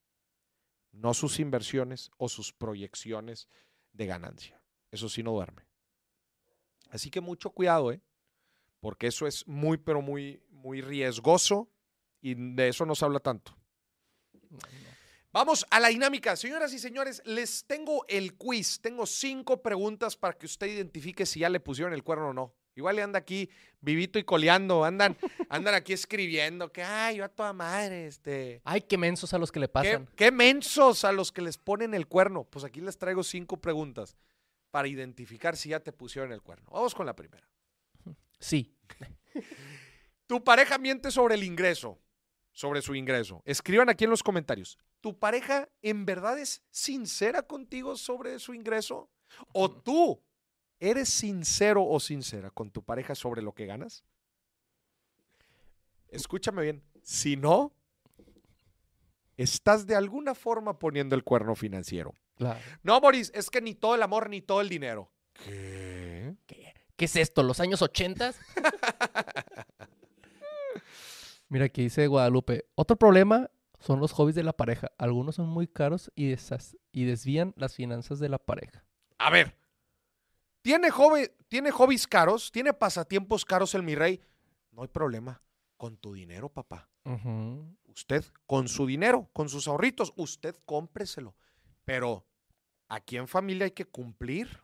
no sus inversiones o sus proyecciones de ganancia. Eso sí no duerme. Así que mucho cuidado, ¿eh? Porque eso es muy, pero muy, muy riesgoso y de eso no se habla tanto. Vamos a la dinámica. Señoras y señores, les tengo el quiz. Tengo cinco preguntas para que usted identifique si ya le pusieron el cuerno o no. Igual le anda aquí vivito y coleando, andan, andan aquí escribiendo que, ay, yo a toda madre, este. Ay, qué mensos a los que le ¿Qué, pasan. qué mensos a los que les ponen el cuerno. Pues aquí les traigo cinco preguntas para identificar si ya te pusieron el cuerno. Vamos con la primera. Sí. Tu pareja miente sobre el ingreso, sobre su ingreso. Escriban aquí en los comentarios. ¿Tu pareja en verdad es sincera contigo sobre su ingreso? ¿O tú eres sincero o sincera con tu pareja sobre lo que ganas? Escúchame bien. Si no, estás de alguna forma poniendo el cuerno financiero. Claro. No, Boris, es que ni todo el amor ni todo el dinero. ¿Qué? ¿Qué, qué es esto? ¿Los años 80? Mira, aquí dice Guadalupe. Otro problema son los hobbies de la pareja. Algunos son muy caros y, desas- y desvían las finanzas de la pareja. A ver, ¿tiene, hobby- ¿tiene hobbies caros? ¿Tiene pasatiempos caros el mi rey? No hay problema. Con tu dinero, papá. Ujú. Usted, con su dinero, con sus ahorritos, usted cómpreselo. Pero aquí en familia hay que cumplir.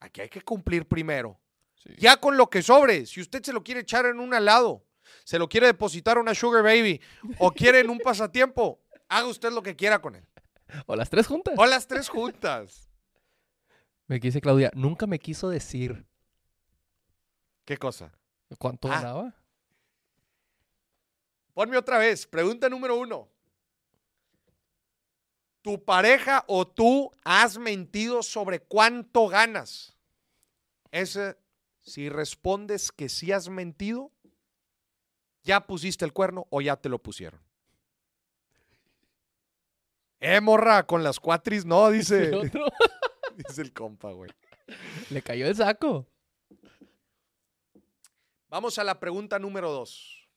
Aquí hay que cumplir primero. Sí. Ya con lo que sobre, si usted se lo quiere echar en un helado, se lo quiere depositar a una sugar baby o quiere en un pasatiempo, haga usted lo que quiera con él. O las tres juntas. O las tres juntas. Me dice Claudia, nunca me quiso decir. ¿Qué cosa? ¿Cuánto Ah. ganaba? Ponme otra vez. Pregunta número uno. ¿Tu pareja o tú has mentido sobre cuánto ganas? Ese, si respondes que sí has mentido, ya pusiste el cuerno o ya te lo pusieron. Eh, morra, con las cuatris no, dice, El otro dice el compa, güey. le cayó el saco. Vamos a la pregunta número dos.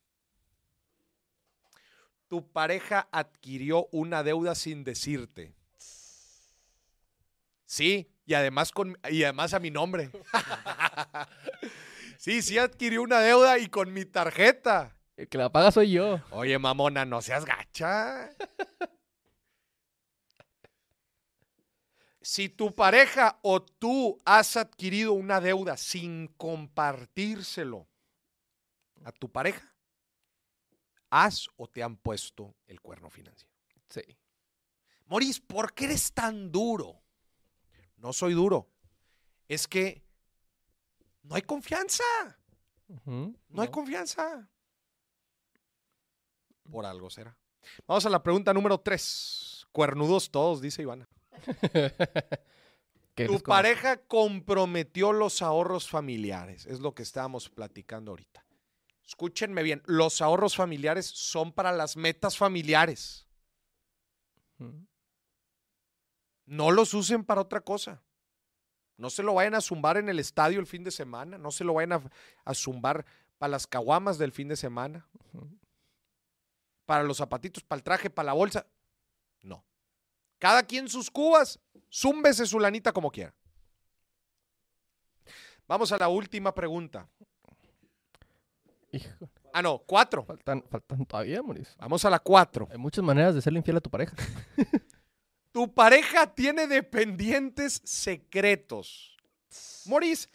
Tu pareja adquirió una deuda sin decirte. Sí, y además, con, y además a mi nombre. sí, sí adquirió una deuda y con mi tarjeta. El que la paga soy yo. Oye, mamona, no seas gacha. Si tu pareja o tú has adquirido una deuda sin compartírselo a tu pareja, has o te han puesto el cuerno financiero. Sí. Moris, ¿por qué eres tan duro? No soy duro. Es que no hay confianza. Ujú, No hay confianza. Por algo será. Vamos a la pregunta número tres. Cuernudos todos, dice Ivana. ¿Qué Tu pareja comprometió los ahorros familiares. Es lo que estábamos platicando ahorita. Escúchenme bien. Los ahorros familiares son para las metas familiares. No los usen para otra cosa. No se lo vayan a zumbar en el estadio el fin de semana. No se lo vayan a, a zumbar para las caguamas del fin de semana. Para los zapatitos, para el traje, para la bolsa. No. Cada quien sus cubas. Zúmbese su lanita como quiera. Vamos a la última pregunta. Hijo, Ah, no, cuatro. faltan, faltan todavía, Mauricio. Vamos a la cuatro. Hay muchas maneras de serle infiel a tu pareja. Tu pareja tiene dependientes secretos. Moris,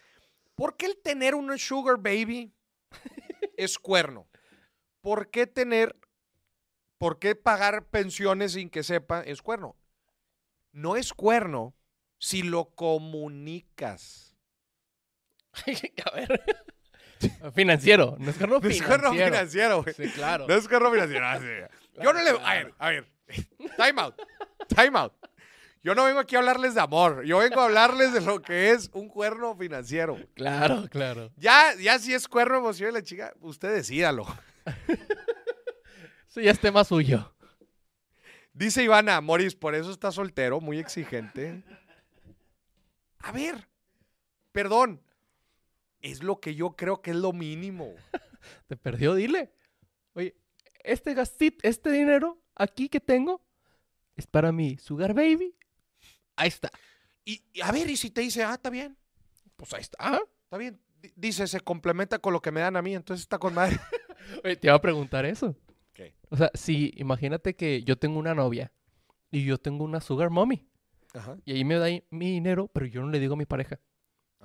¿por qué el tener una sugar baby es cuerno? ¿Por qué tener, por qué pagar pensiones sin que sepa es cuerno? No es cuerno si lo comunicas. a ver. financiero. No es carro No es financiero. cuerno financiero, güey. Sí, claro. No es cuerno financiero. ah, sí. Yo no le... A ver, a ver. Time out. Time out. Yo no vengo aquí a hablarles de amor. Yo vengo a hablarles de lo que es un cuerno financiero. Claro, claro. Ya, ya si es cuerno emocional la chica, usted decídalo. Eso ya es tema suyo. Dice Ivana, Moris, por eso está soltero, muy exigente. A ver, perdón. Es lo que yo creo que es lo mínimo. Te perdió, dile. Oye, este gastit, este dinero aquí que tengo es para mi sugar baby. Ahí está. Y, y a ver, y si te dice, ah, está bien, Pues ahí está. está bien. D- Dice, se complementa con lo que me dan a mí, entonces está con madre. Oye, te iba a preguntar eso. ¿Qué? O sea, si imagínate que yo tengo una novia y yo tengo una sugar mommy Ajá, y ahí me da mi dinero, pero yo no le digo a mi pareja.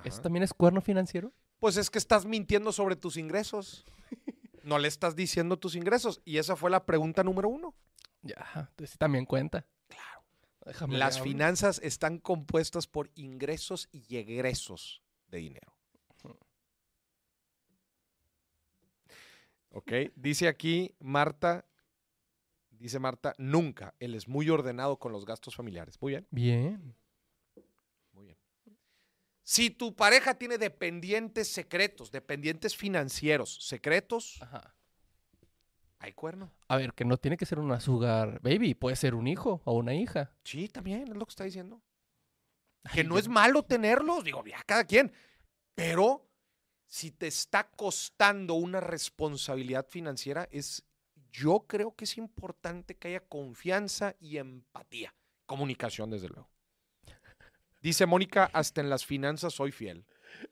¿Eso también es cuerno financiero? Pues es que estás mintiendo sobre tus ingresos. No le estás diciendo tus ingresos. Y esa fue la pregunta número uno. Ya, entonces también cuenta. Claro. Déjame Las finanzas están compuestas por ingresos y egresos de dinero. Ok, dice aquí Marta, dice Marta, nunca. Él es muy ordenado con los gastos familiares. Muy bien, Bien. muy bien. Si tu pareja tiene dependientes secretos, dependientes financieros secretos, Ajá. hay cuerno. A ver, que no tiene que ser una sugar baby, puede ser un hijo o una hija. Sí, también es lo que está diciendo. Ay, Que no yo- es malo tenerlos, digo, ya cada quien. Pero si te está costando una responsabilidad financiera, es, yo creo que es importante que haya confianza y empatía. Comunicación, desde luego. Dice Mónica, hasta en las finanzas soy fiel.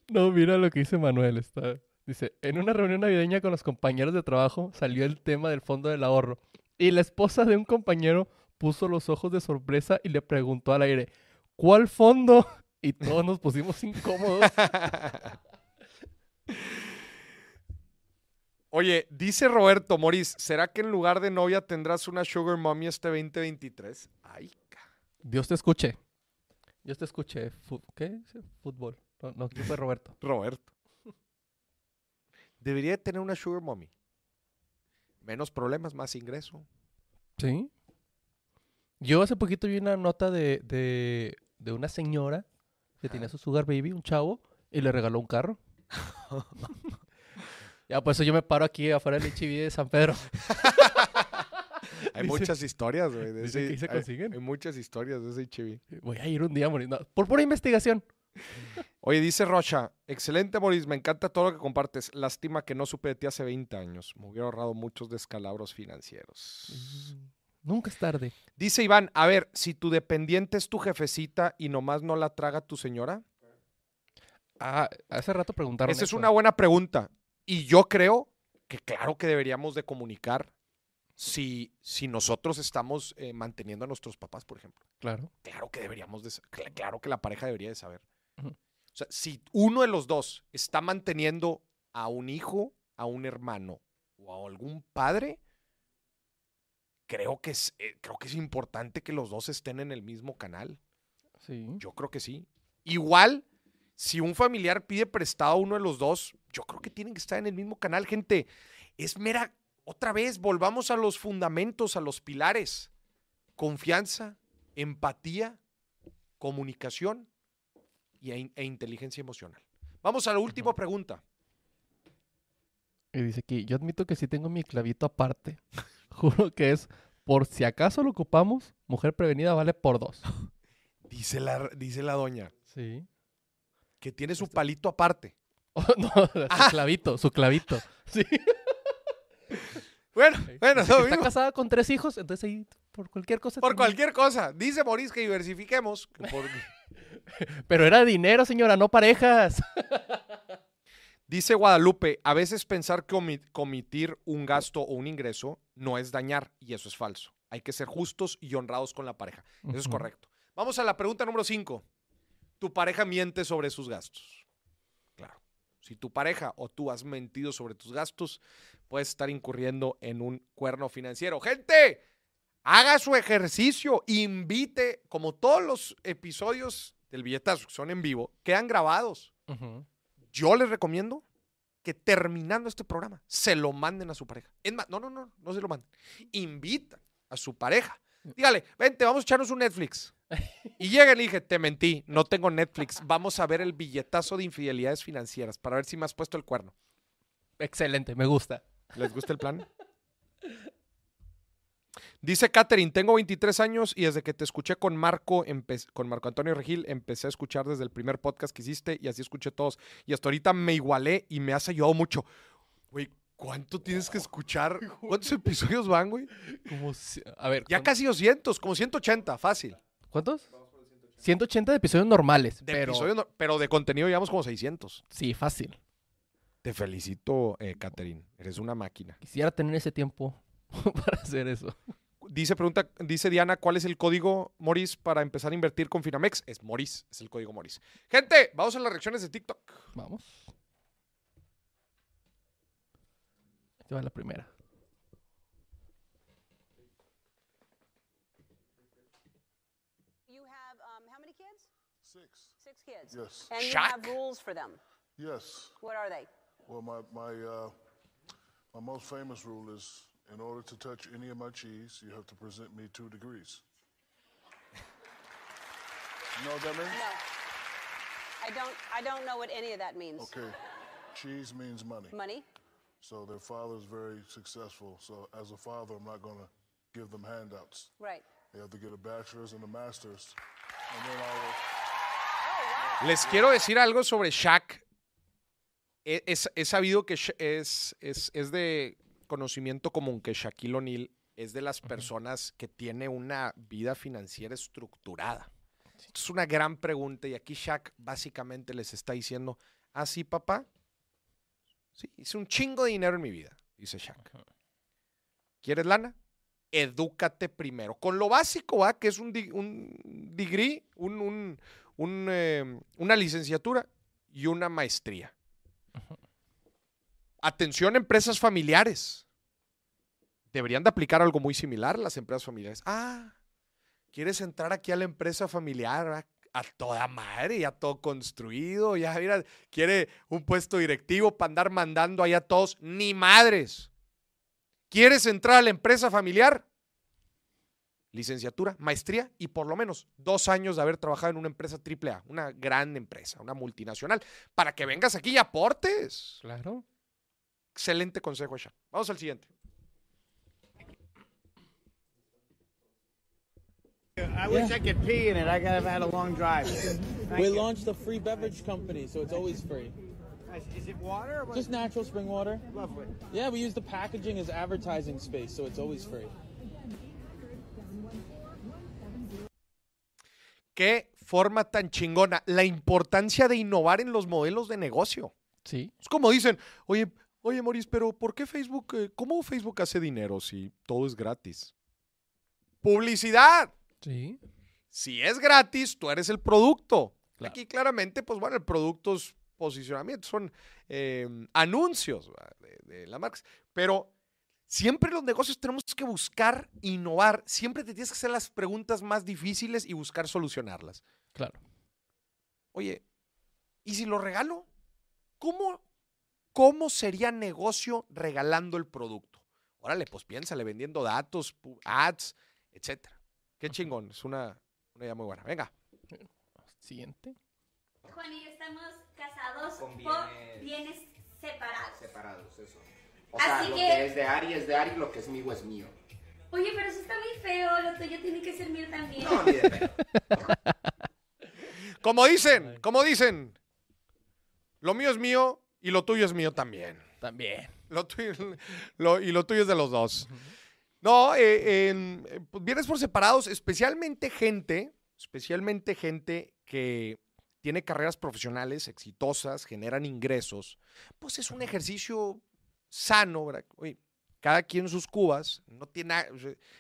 No, mira lo que dice Manuel. Está... Dice, en una reunión navideña con los compañeros de trabajo salió el tema del fondo del ahorro. Y la esposa de un compañero puso los ojos de sorpresa y le preguntó al aire, ¿cuál fondo? Y todos nos pusimos incómodos. Oye, dice Roberto Moris, ¿será que en lugar de novia tendrás una sugar mommy este 2023? Ay, ca- Dios te escuche. Dios te escuche. Fu- ¿Qué? Fútbol. No, no, ¿qué fue Roberto? Roberto. debería de tener una sugar mommy. Menos problemas, más ingreso. Sí. Yo hace poquito vi una nota de, de, de una señora que tenía su sugar baby, un chavo, y le regaló un carro. ya, pues yo me paro aquí afuera del HIV de San Pedro. Hay Dice- muchas historias, güey. de dice que ese- ahí se hay- consiguen. Hay, muchas historias de ese chivi. Voy a ir un día no, por pura investigación. Oye, dice Rocha, excelente, Boris, me encanta todo lo que compartes. Lástima que no supe de ti hace 20 años. Me hubiera ahorrado muchos descalabros financieros. Nunca es tarde. Dice Iván, a ver, si tu dependiente es tu jefecita y nomás no la traga tu señora. Ah, hace rato preguntaron Esa es una buena pregunta. Y yo creo que claro que deberíamos de comunicar si, si nosotros estamos eh, manteniendo a nuestros papás, por ejemplo. Claro. Claro que deberíamos de, cl- claro que la pareja debería de saber. O sea, si uno de los dos está manteniendo a un hijo, a un hermano o a algún padre, creo que es, eh, creo que es importante que los dos estén en el mismo canal. Sí. Yo creo que sí. Igual, si un familiar pide prestado a uno de los dos, yo creo que tienen que estar en el mismo canal, gente. Es mera, otra vez, volvamos a los fundamentos, a los pilares. Confianza, empatía, comunicación y e, e inteligencia emocional. Vamos a la última pregunta. Y dice aquí, yo admito que sí tengo mi clavito aparte. Juro que es, por si acaso lo ocupamos, mujer prevenida vale por dos. Dice la, dice la doña Sí. Que tiene su Este- palito aparte. no, su Ah. clavito, su clavito. Sí. Bueno, bueno, está casada con tres hijos, entonces ahí por cualquier cosa. por cualquier cosa. Dice Boris que diversifiquemos. que por- Pero era dinero, señora, no parejas. Dice Guadalupe, a veces pensar que omi- comitir un gasto o un ingreso no es dañar, y eso es falso. Hay que ser justos y honrados con la pareja. Eso es correcto. Vamos a la pregunta número 5. ¿Tu pareja miente sobre sus gastos? Claro. Si tu pareja o tú has mentido sobre tus gastos, puedes estar incurriendo en un cuerno financiero. Gente, haga su ejercicio, invite, como todos los episodios del billetazo que son en vivo, quedan grabados yo les recomiendo que terminando este programa se lo manden a su pareja. Es más, no, no, no, no se lo manden. Invitan a su pareja. Dígale, vente, vamos a echarnos un Netflix. Y llega y le dije, te mentí, no tengo Netflix. Vamos a ver el billetazo de infidelidades financieras para ver si me has puesto el cuerno. Excelente, me gusta. ¿Les gusta el plan? Dice Catherine, tengo 23 años y desde que te escuché con Marco, con Marco Antonio Regil, empecé a escuchar desde el primer podcast que hiciste y así escuché todos. Y hasta ahorita me igualé y me has ayudado mucho. Güey, ¿cuánto tienes que escuchar? ¿Cuántos episodios van, güey? Como A ver, Ya ¿cuán- casi 200, como 180, fácil. ¿cuántos? 180 de episodios normales, De pero episodios no- pero de contenido llevamos como 600. sí, fácil. Te felicito, eh, Catherine. Eres una máquina. Quisiera tener ese tiempo para hacer eso. Dice, pregunta, dice Diana, ¿cuál es el código Moris para empezar a invertir con Finamex? Es Moris, es el código Moris. Gente, vamos a las reacciones de TikTok. Vamos. Esta va la primera. You have um, how many kids? Six. Six kids. Yes. And you have rules for them. Yes. What are they? Well, my my uh, my most famous rule is, in order to touch any of my cheese, you have to present me two degrees. you know what that means? No. I don't. I don't know what any of that means. Okay. Cheese means money. Money. So their father's very successful. So as a father, I'm not going to give them handouts. Right. They have to get a bachelor's and a master's, and then I will. Les quiero decir algo sobre Shaq. He, es- he sabido que es, es, es de conocimiento común que Shaquille O'Neal es de las personas que tiene una vida financiera estructurada. Es una gran pregunta y aquí Shaq básicamente les está diciendo, ¿ah, sí, papá? Sí, hice un chingo de dinero en mi vida, dice Shaq. ¿Quieres lana? Edúcate primero. Con lo básico, ¿va? Que es un, di- un degree, un, un- un, eh, una licenciatura y una maestría. Atención, empresas familiares. Deberían de aplicar algo muy similar las empresas familiares. Ah, ¿quieres entrar aquí a la empresa familiar? A, A toda madre, ya todo construido, ya mira, quiere un puesto directivo para andar mandando allá a todos, ni madres. ¿Quieres entrar a la empresa familiar? Licenciatura, maestría y por lo menos dos años de haber trabajado en una empresa AAA, una gran empresa, una multinacional, para que vengas aquí y aportes. Claro. Excelente consejo, Sean. Vamos al siguiente. I wish I could pee in it. I gotta have had a long drive. We you. launched a free beverage company, so it's always free. Is- it water? Or what? Just natural spring water. lovely. Yeah, we use the packaging as advertising space, so it's always free. Qué forma tan chingona. La importancia de innovar en los modelos de negocio. Sí. Es como dicen, oye, oye, Maurice, pero ¿por qué Facebook, eh, cómo Facebook hace dinero si todo es gratis? Publicidad. Sí. Si es gratis, tú eres el producto. Claro. Aquí claramente, pues bueno, el producto es posicionamiento, son eh, anuncios de, de las marcas. Pero siempre en los negocios tenemos que buscar innovar. Siempre te tienes que hacer las preguntas más difíciles y buscar solucionarlas. Claro. Oye, ¿y si lo regalo? ¿Cómo, cómo sería negocio regalando el producto? Órale, pues piénsale, vendiendo datos, ads, etcétera. Qué chingón, es una, una idea muy buena. Venga. Siguiente. Juan y yo estamos casados Con por bienes- bienes separados. separados, eso. O sea, Así lo que- que es de Ari es de Ari, lo que es mío es mío. Oye, pero eso está muy feo, lo tuyo tiene que ser mío también. No, ni de pedo. Como dicen, como dicen, lo mío es mío y lo tuyo es mío también. También. Lo tuyo, lo- y lo tuyo es de los dos. No, eh, en- eh, pues vienes por separados, especialmente gente, especialmente gente que tiene carreras profesionales exitosas, generan ingresos, pues es un ejercicio sano, ¿verdad? Oye, cada quien sus cubas, no tiene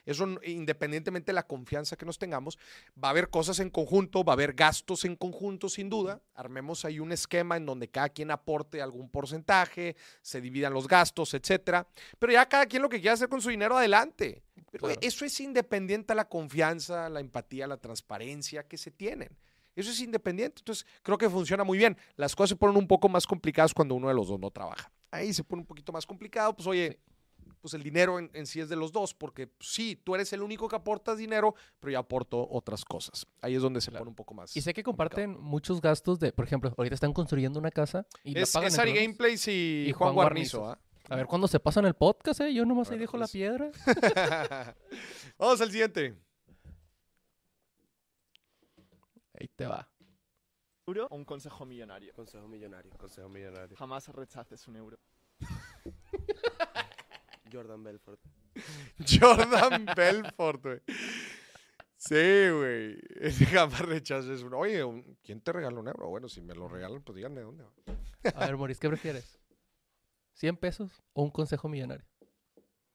eso independientemente de la confianza que nos tengamos, va a haber cosas en conjunto, va a haber gastos en conjunto, sin duda. Armemos ahí un esquema en donde cada quien aporte algún porcentaje, se dividan los gastos, etcétera. Pero ya cada quien lo que quiera hacer con su dinero, adelante. Pero Claro. eso es independiente a la confianza, la empatía, la transparencia que se tienen. Eso es independiente. Entonces, creo que funciona muy bien. Las cosas se ponen un poco más complicadas cuando uno de los dos no trabaja. Ahí se pone un poquito más complicado. Pues, oye, pues el dinero en, en sí es de los dos, porque pues, sí, tú eres el único que aportas dinero, pero yo aporto otras cosas. Ahí es donde se Claro. pone un poco más. Y sé que complicado. comparten muchos gastos de, por ejemplo, ahorita están construyendo una casa y la Es, pagan es Ari Gameplays y, y Juan Juan Guarnizo. Guarnizo. ¿ah? A ver cuándo se pasan el podcast, ¿eh? Yo nomás ahí dejo la pues- piedra. Vamos al siguiente. Ahí te va. euro o un consejo millonario. Consejo millonario. Consejo millonario. Jamás rechaces un euro. Jordan Belfort. Jordan Belfort, güey. Sí, güey. Ese Jamás rechaces uno. Oye, ¿quién te regala un euro? Bueno, si me lo regalan, pues díganme dónde. va. A ver, Maurice, ¿qué prefieres? ¿100 pesos o un consejo millonario?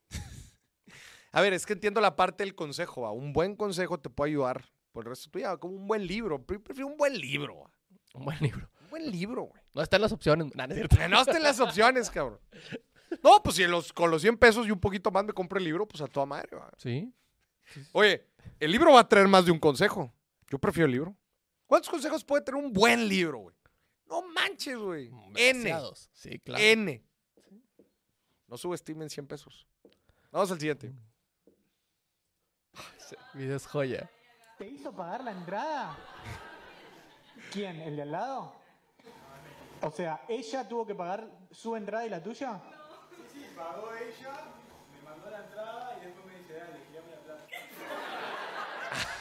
A ver, es que entiendo la parte del consejo. va. Un buen consejo te puede ayudar por el resto de tu vida. Como un buen libro. Pre- Prefiero un buen libro. va. Un buen libro. Un buen libro, güey. No están las opciones. Nah, no no estén las opciones, cabrón. No, pues si los, con los 100 pesos y un poquito más me compro el libro, pues a toda madre. va. Sí. Oye, el libro va a traer más de un consejo. Yo prefiero el libro. ¿Cuántos consejos puede tener un buen libro, güey? No manches, güey. N. Demasiados. Sí, claro. N. No subestimen 100 pesos. Vamos al siguiente. Video es joya. ¿Te hizo pagar la entrada? ¿Quién? ¿El de al lado? O sea, ¿ella tuvo que pagar su entrada y la tuya? Pagó ella, me mandó la entrada y después me dice, dale, girame la plata.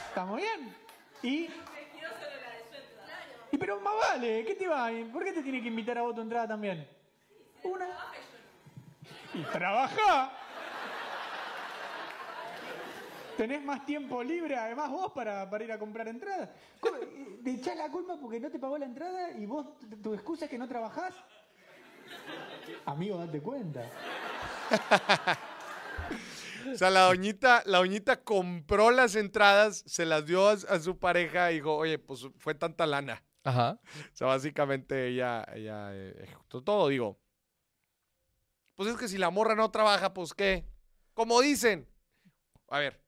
¿Está muy bien? ¿Y? Y pero más vale, ¿qué te va? ¿Por qué te tiene que invitar a vos tu entrada también? Una. Y trabaja. Tenés más tiempo libre, además vos, para, para ir a comprar entradas. ¿Cómo? ¿Te echás la culpa porque no te pagó la entrada y vos, tu excusa es que no trabajás? Amigo, date cuenta. O sea, la doñita, la doñita compró las entradas, se las dio a, a su pareja y dijo, oye, pues fue tanta lana. Ajá. O sea, básicamente ella, ella eh, ejecutó todo, digo. Pues es que si la morra no trabaja, pues qué. Como dicen. A ver,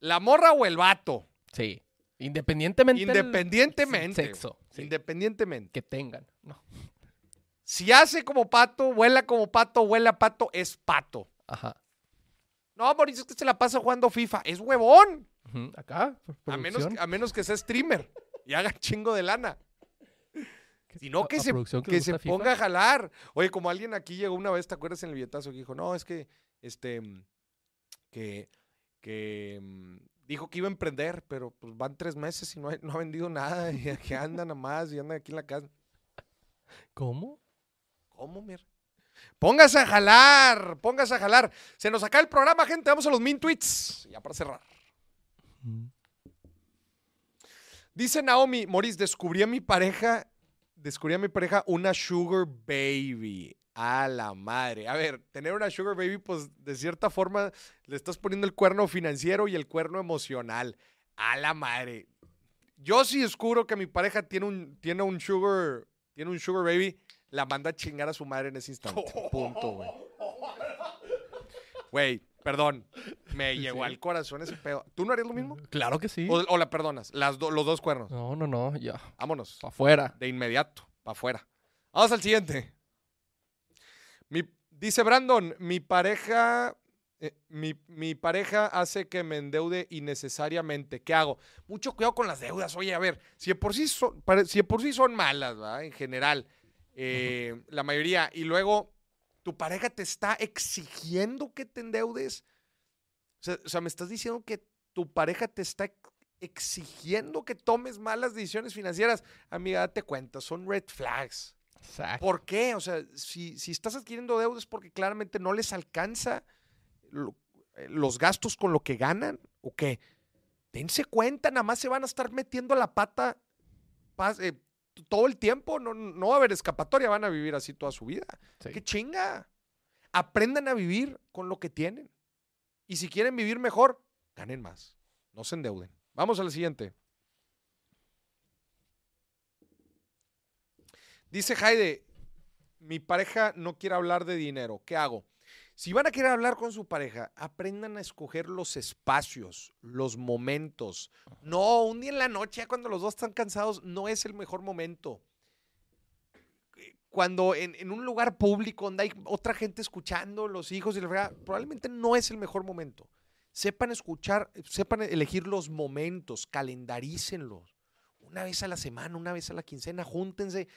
¿la morra o el vato? Sí. Independientemente del Independientemente. sexo sí, Independientemente. que tengan. No. Si hace como pato, vuela como pato, vuela pato, es pato. Ajá. No, Mauricio, es que se la pasa jugando FIFA. Es huevón. Acá, A menos, a menos que sea streamer y haga chingo de lana. Si no, a- que a se, que se FIFA. ponga a jalar. Oye, como alguien aquí llegó una vez, ¿te acuerdas en el billetazo que dijo? No, es que, este, mm, que, que mm, dijo que iba a emprender, pero pues van tres meses y no, ha- no ha vendido nada y aquí anda nada más y anda aquí en la casa. ¿Cómo? ¿Cómo, mira? Póngase a jalar, póngase a jalar. Se nos acaba el programa, gente. Vamos a los min tweets. Ya para cerrar. Dice Naomi, Moris, descubrí a mi pareja, descubrí a mi pareja una sugar baby. A la madre. A ver, tener una sugar baby, pues de cierta forma le estás poniendo el cuerno financiero y el cuerno emocional. A la madre. Yo sí descubro que mi pareja tiene un, tiene un sugar, tiene un sugar baby, la manda a chingar a su madre en ese instante. Punto, güey. Güey, perdón. Me llegó al corazón ese pedo. ¿Tú no harías lo mismo? Claro que sí. O, o la perdonas? Las do- los dos cuernos. No, no, no, ya. Vámonos. Pa' afuera. De inmediato, para afuera. Vamos al siguiente. Mi- dice Brandon, mi pareja, eh, mi, mi pareja hace que me endeude innecesariamente. ¿Qué hago? Mucho cuidado con las deudas. Oye, a ver, si de por sí son, pare- si de por sí son malas, ¿verdad? En general, eh, la mayoría. Y luego, tu pareja te está exigiendo que te endeudes. O sea, o sea, me estás diciendo que tu pareja te está ex- exigiendo que tomes malas decisiones financieras. Amiga, date cuenta, son red flags. Exacto. ¿Por qué? O sea, si, si estás adquiriendo deudas es porque claramente no les alcanza lo- eh, los gastos con lo que ganan o qué. Dense cuenta, nada más se van a estar metiendo la pata pas- eh, todo el tiempo. No, no va a haber escapatoria, van a vivir así toda su vida. Sí. ¡Qué chinga! Aprendan a vivir con lo que tienen. Y si quieren vivir mejor, ganen más. No se endeuden. Vamos al siguiente. Dice Jaide, mi pareja no quiere hablar de dinero. ¿Qué hago? Si van a querer hablar con su pareja, aprendan a escoger los espacios, los momentos. No, un día en la noche, cuando los dos están cansados, no es el mejor momento. Cuando en, en un lugar público donde hay otra gente escuchando, los hijos y la fregada, probablemente no es el mejor momento. Sepan escuchar, sepan elegir los momentos, calendarícenlos. Una vez a la semana, una vez a la quincena, júntense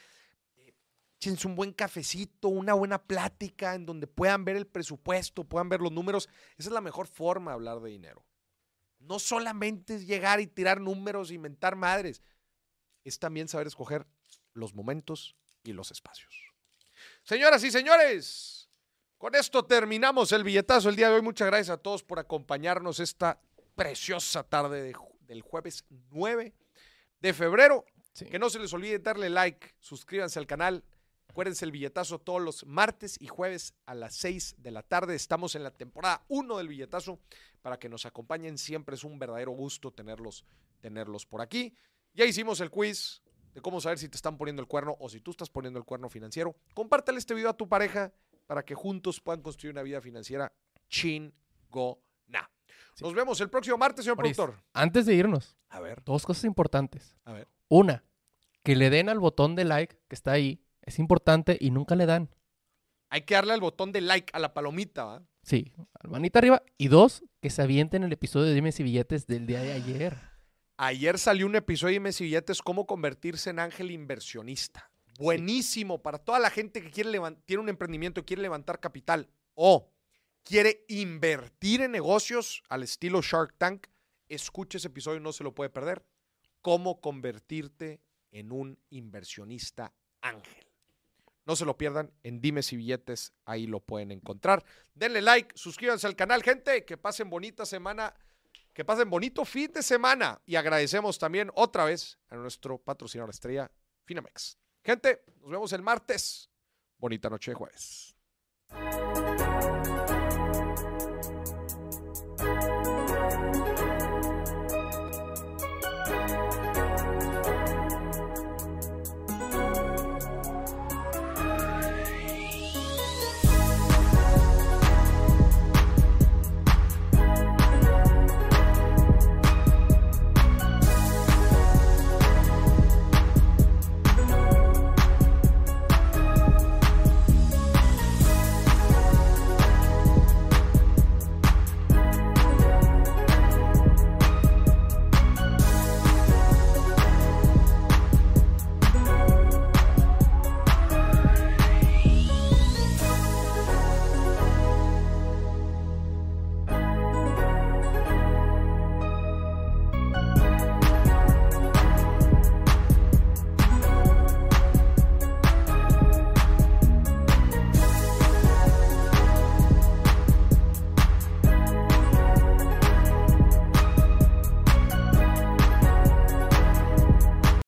échense un buen cafecito, una buena plática en donde puedan ver el presupuesto, puedan ver los números. Esa es la mejor forma de hablar de dinero. No solamente es llegar y tirar números, inventar madres. Es también saber escoger los momentos y los espacios. Señoras y señores, con esto terminamos el billetazo el día de hoy. Muchas gracias a todos por acompañarnos esta preciosa tarde de del jueves 9 de febrero. Que no se les olvide darle like, suscríbanse al canal. Acuérdense el billetazo todos los martes y jueves a las 6 de la tarde. Estamos en la temporada 1 del billetazo para que nos acompañen. Siempre es un verdadero gusto tenerlos, tenerlos por aquí. Ya hicimos el quiz de cómo saber si te están poniendo el cuerno o si tú estás poniendo el cuerno financiero. Compártale este video a tu pareja para que juntos puedan construir una vida financiera chingona. Nos vemos el próximo martes, señor Maurice, productor. Antes de irnos, A ver. dos cosas importantes. A ver. Una, que le den al botón de like que está ahí. Es importante y nunca le dan. Hay que darle al botón de like a la palomita, ¿va? Sí, manita arriba. Y dos, que se avienten el episodio de Dime si billetes del día de ayer. Ayer salió un episodio de Messi Billetes, cómo convertirse en ángel inversionista. Buenísimo para toda la gente que quiere tiene un emprendimiento y quiere levantar capital o quiere invertir en negocios al estilo Shark Tank. Escuche ese episodio, no se lo puede perder. Cómo convertirte en un inversionista ángel. No se lo pierdan en Dimes y Billetes, ahí lo pueden encontrar. Denle like, suscríbanse al canal, gente, que pasen bonita semana, que pasen bonito fin de semana y agradecemos también otra vez a nuestro patrocinador estrella, Finamex. Gente, nos vemos el martes. Bonita noche de jueves.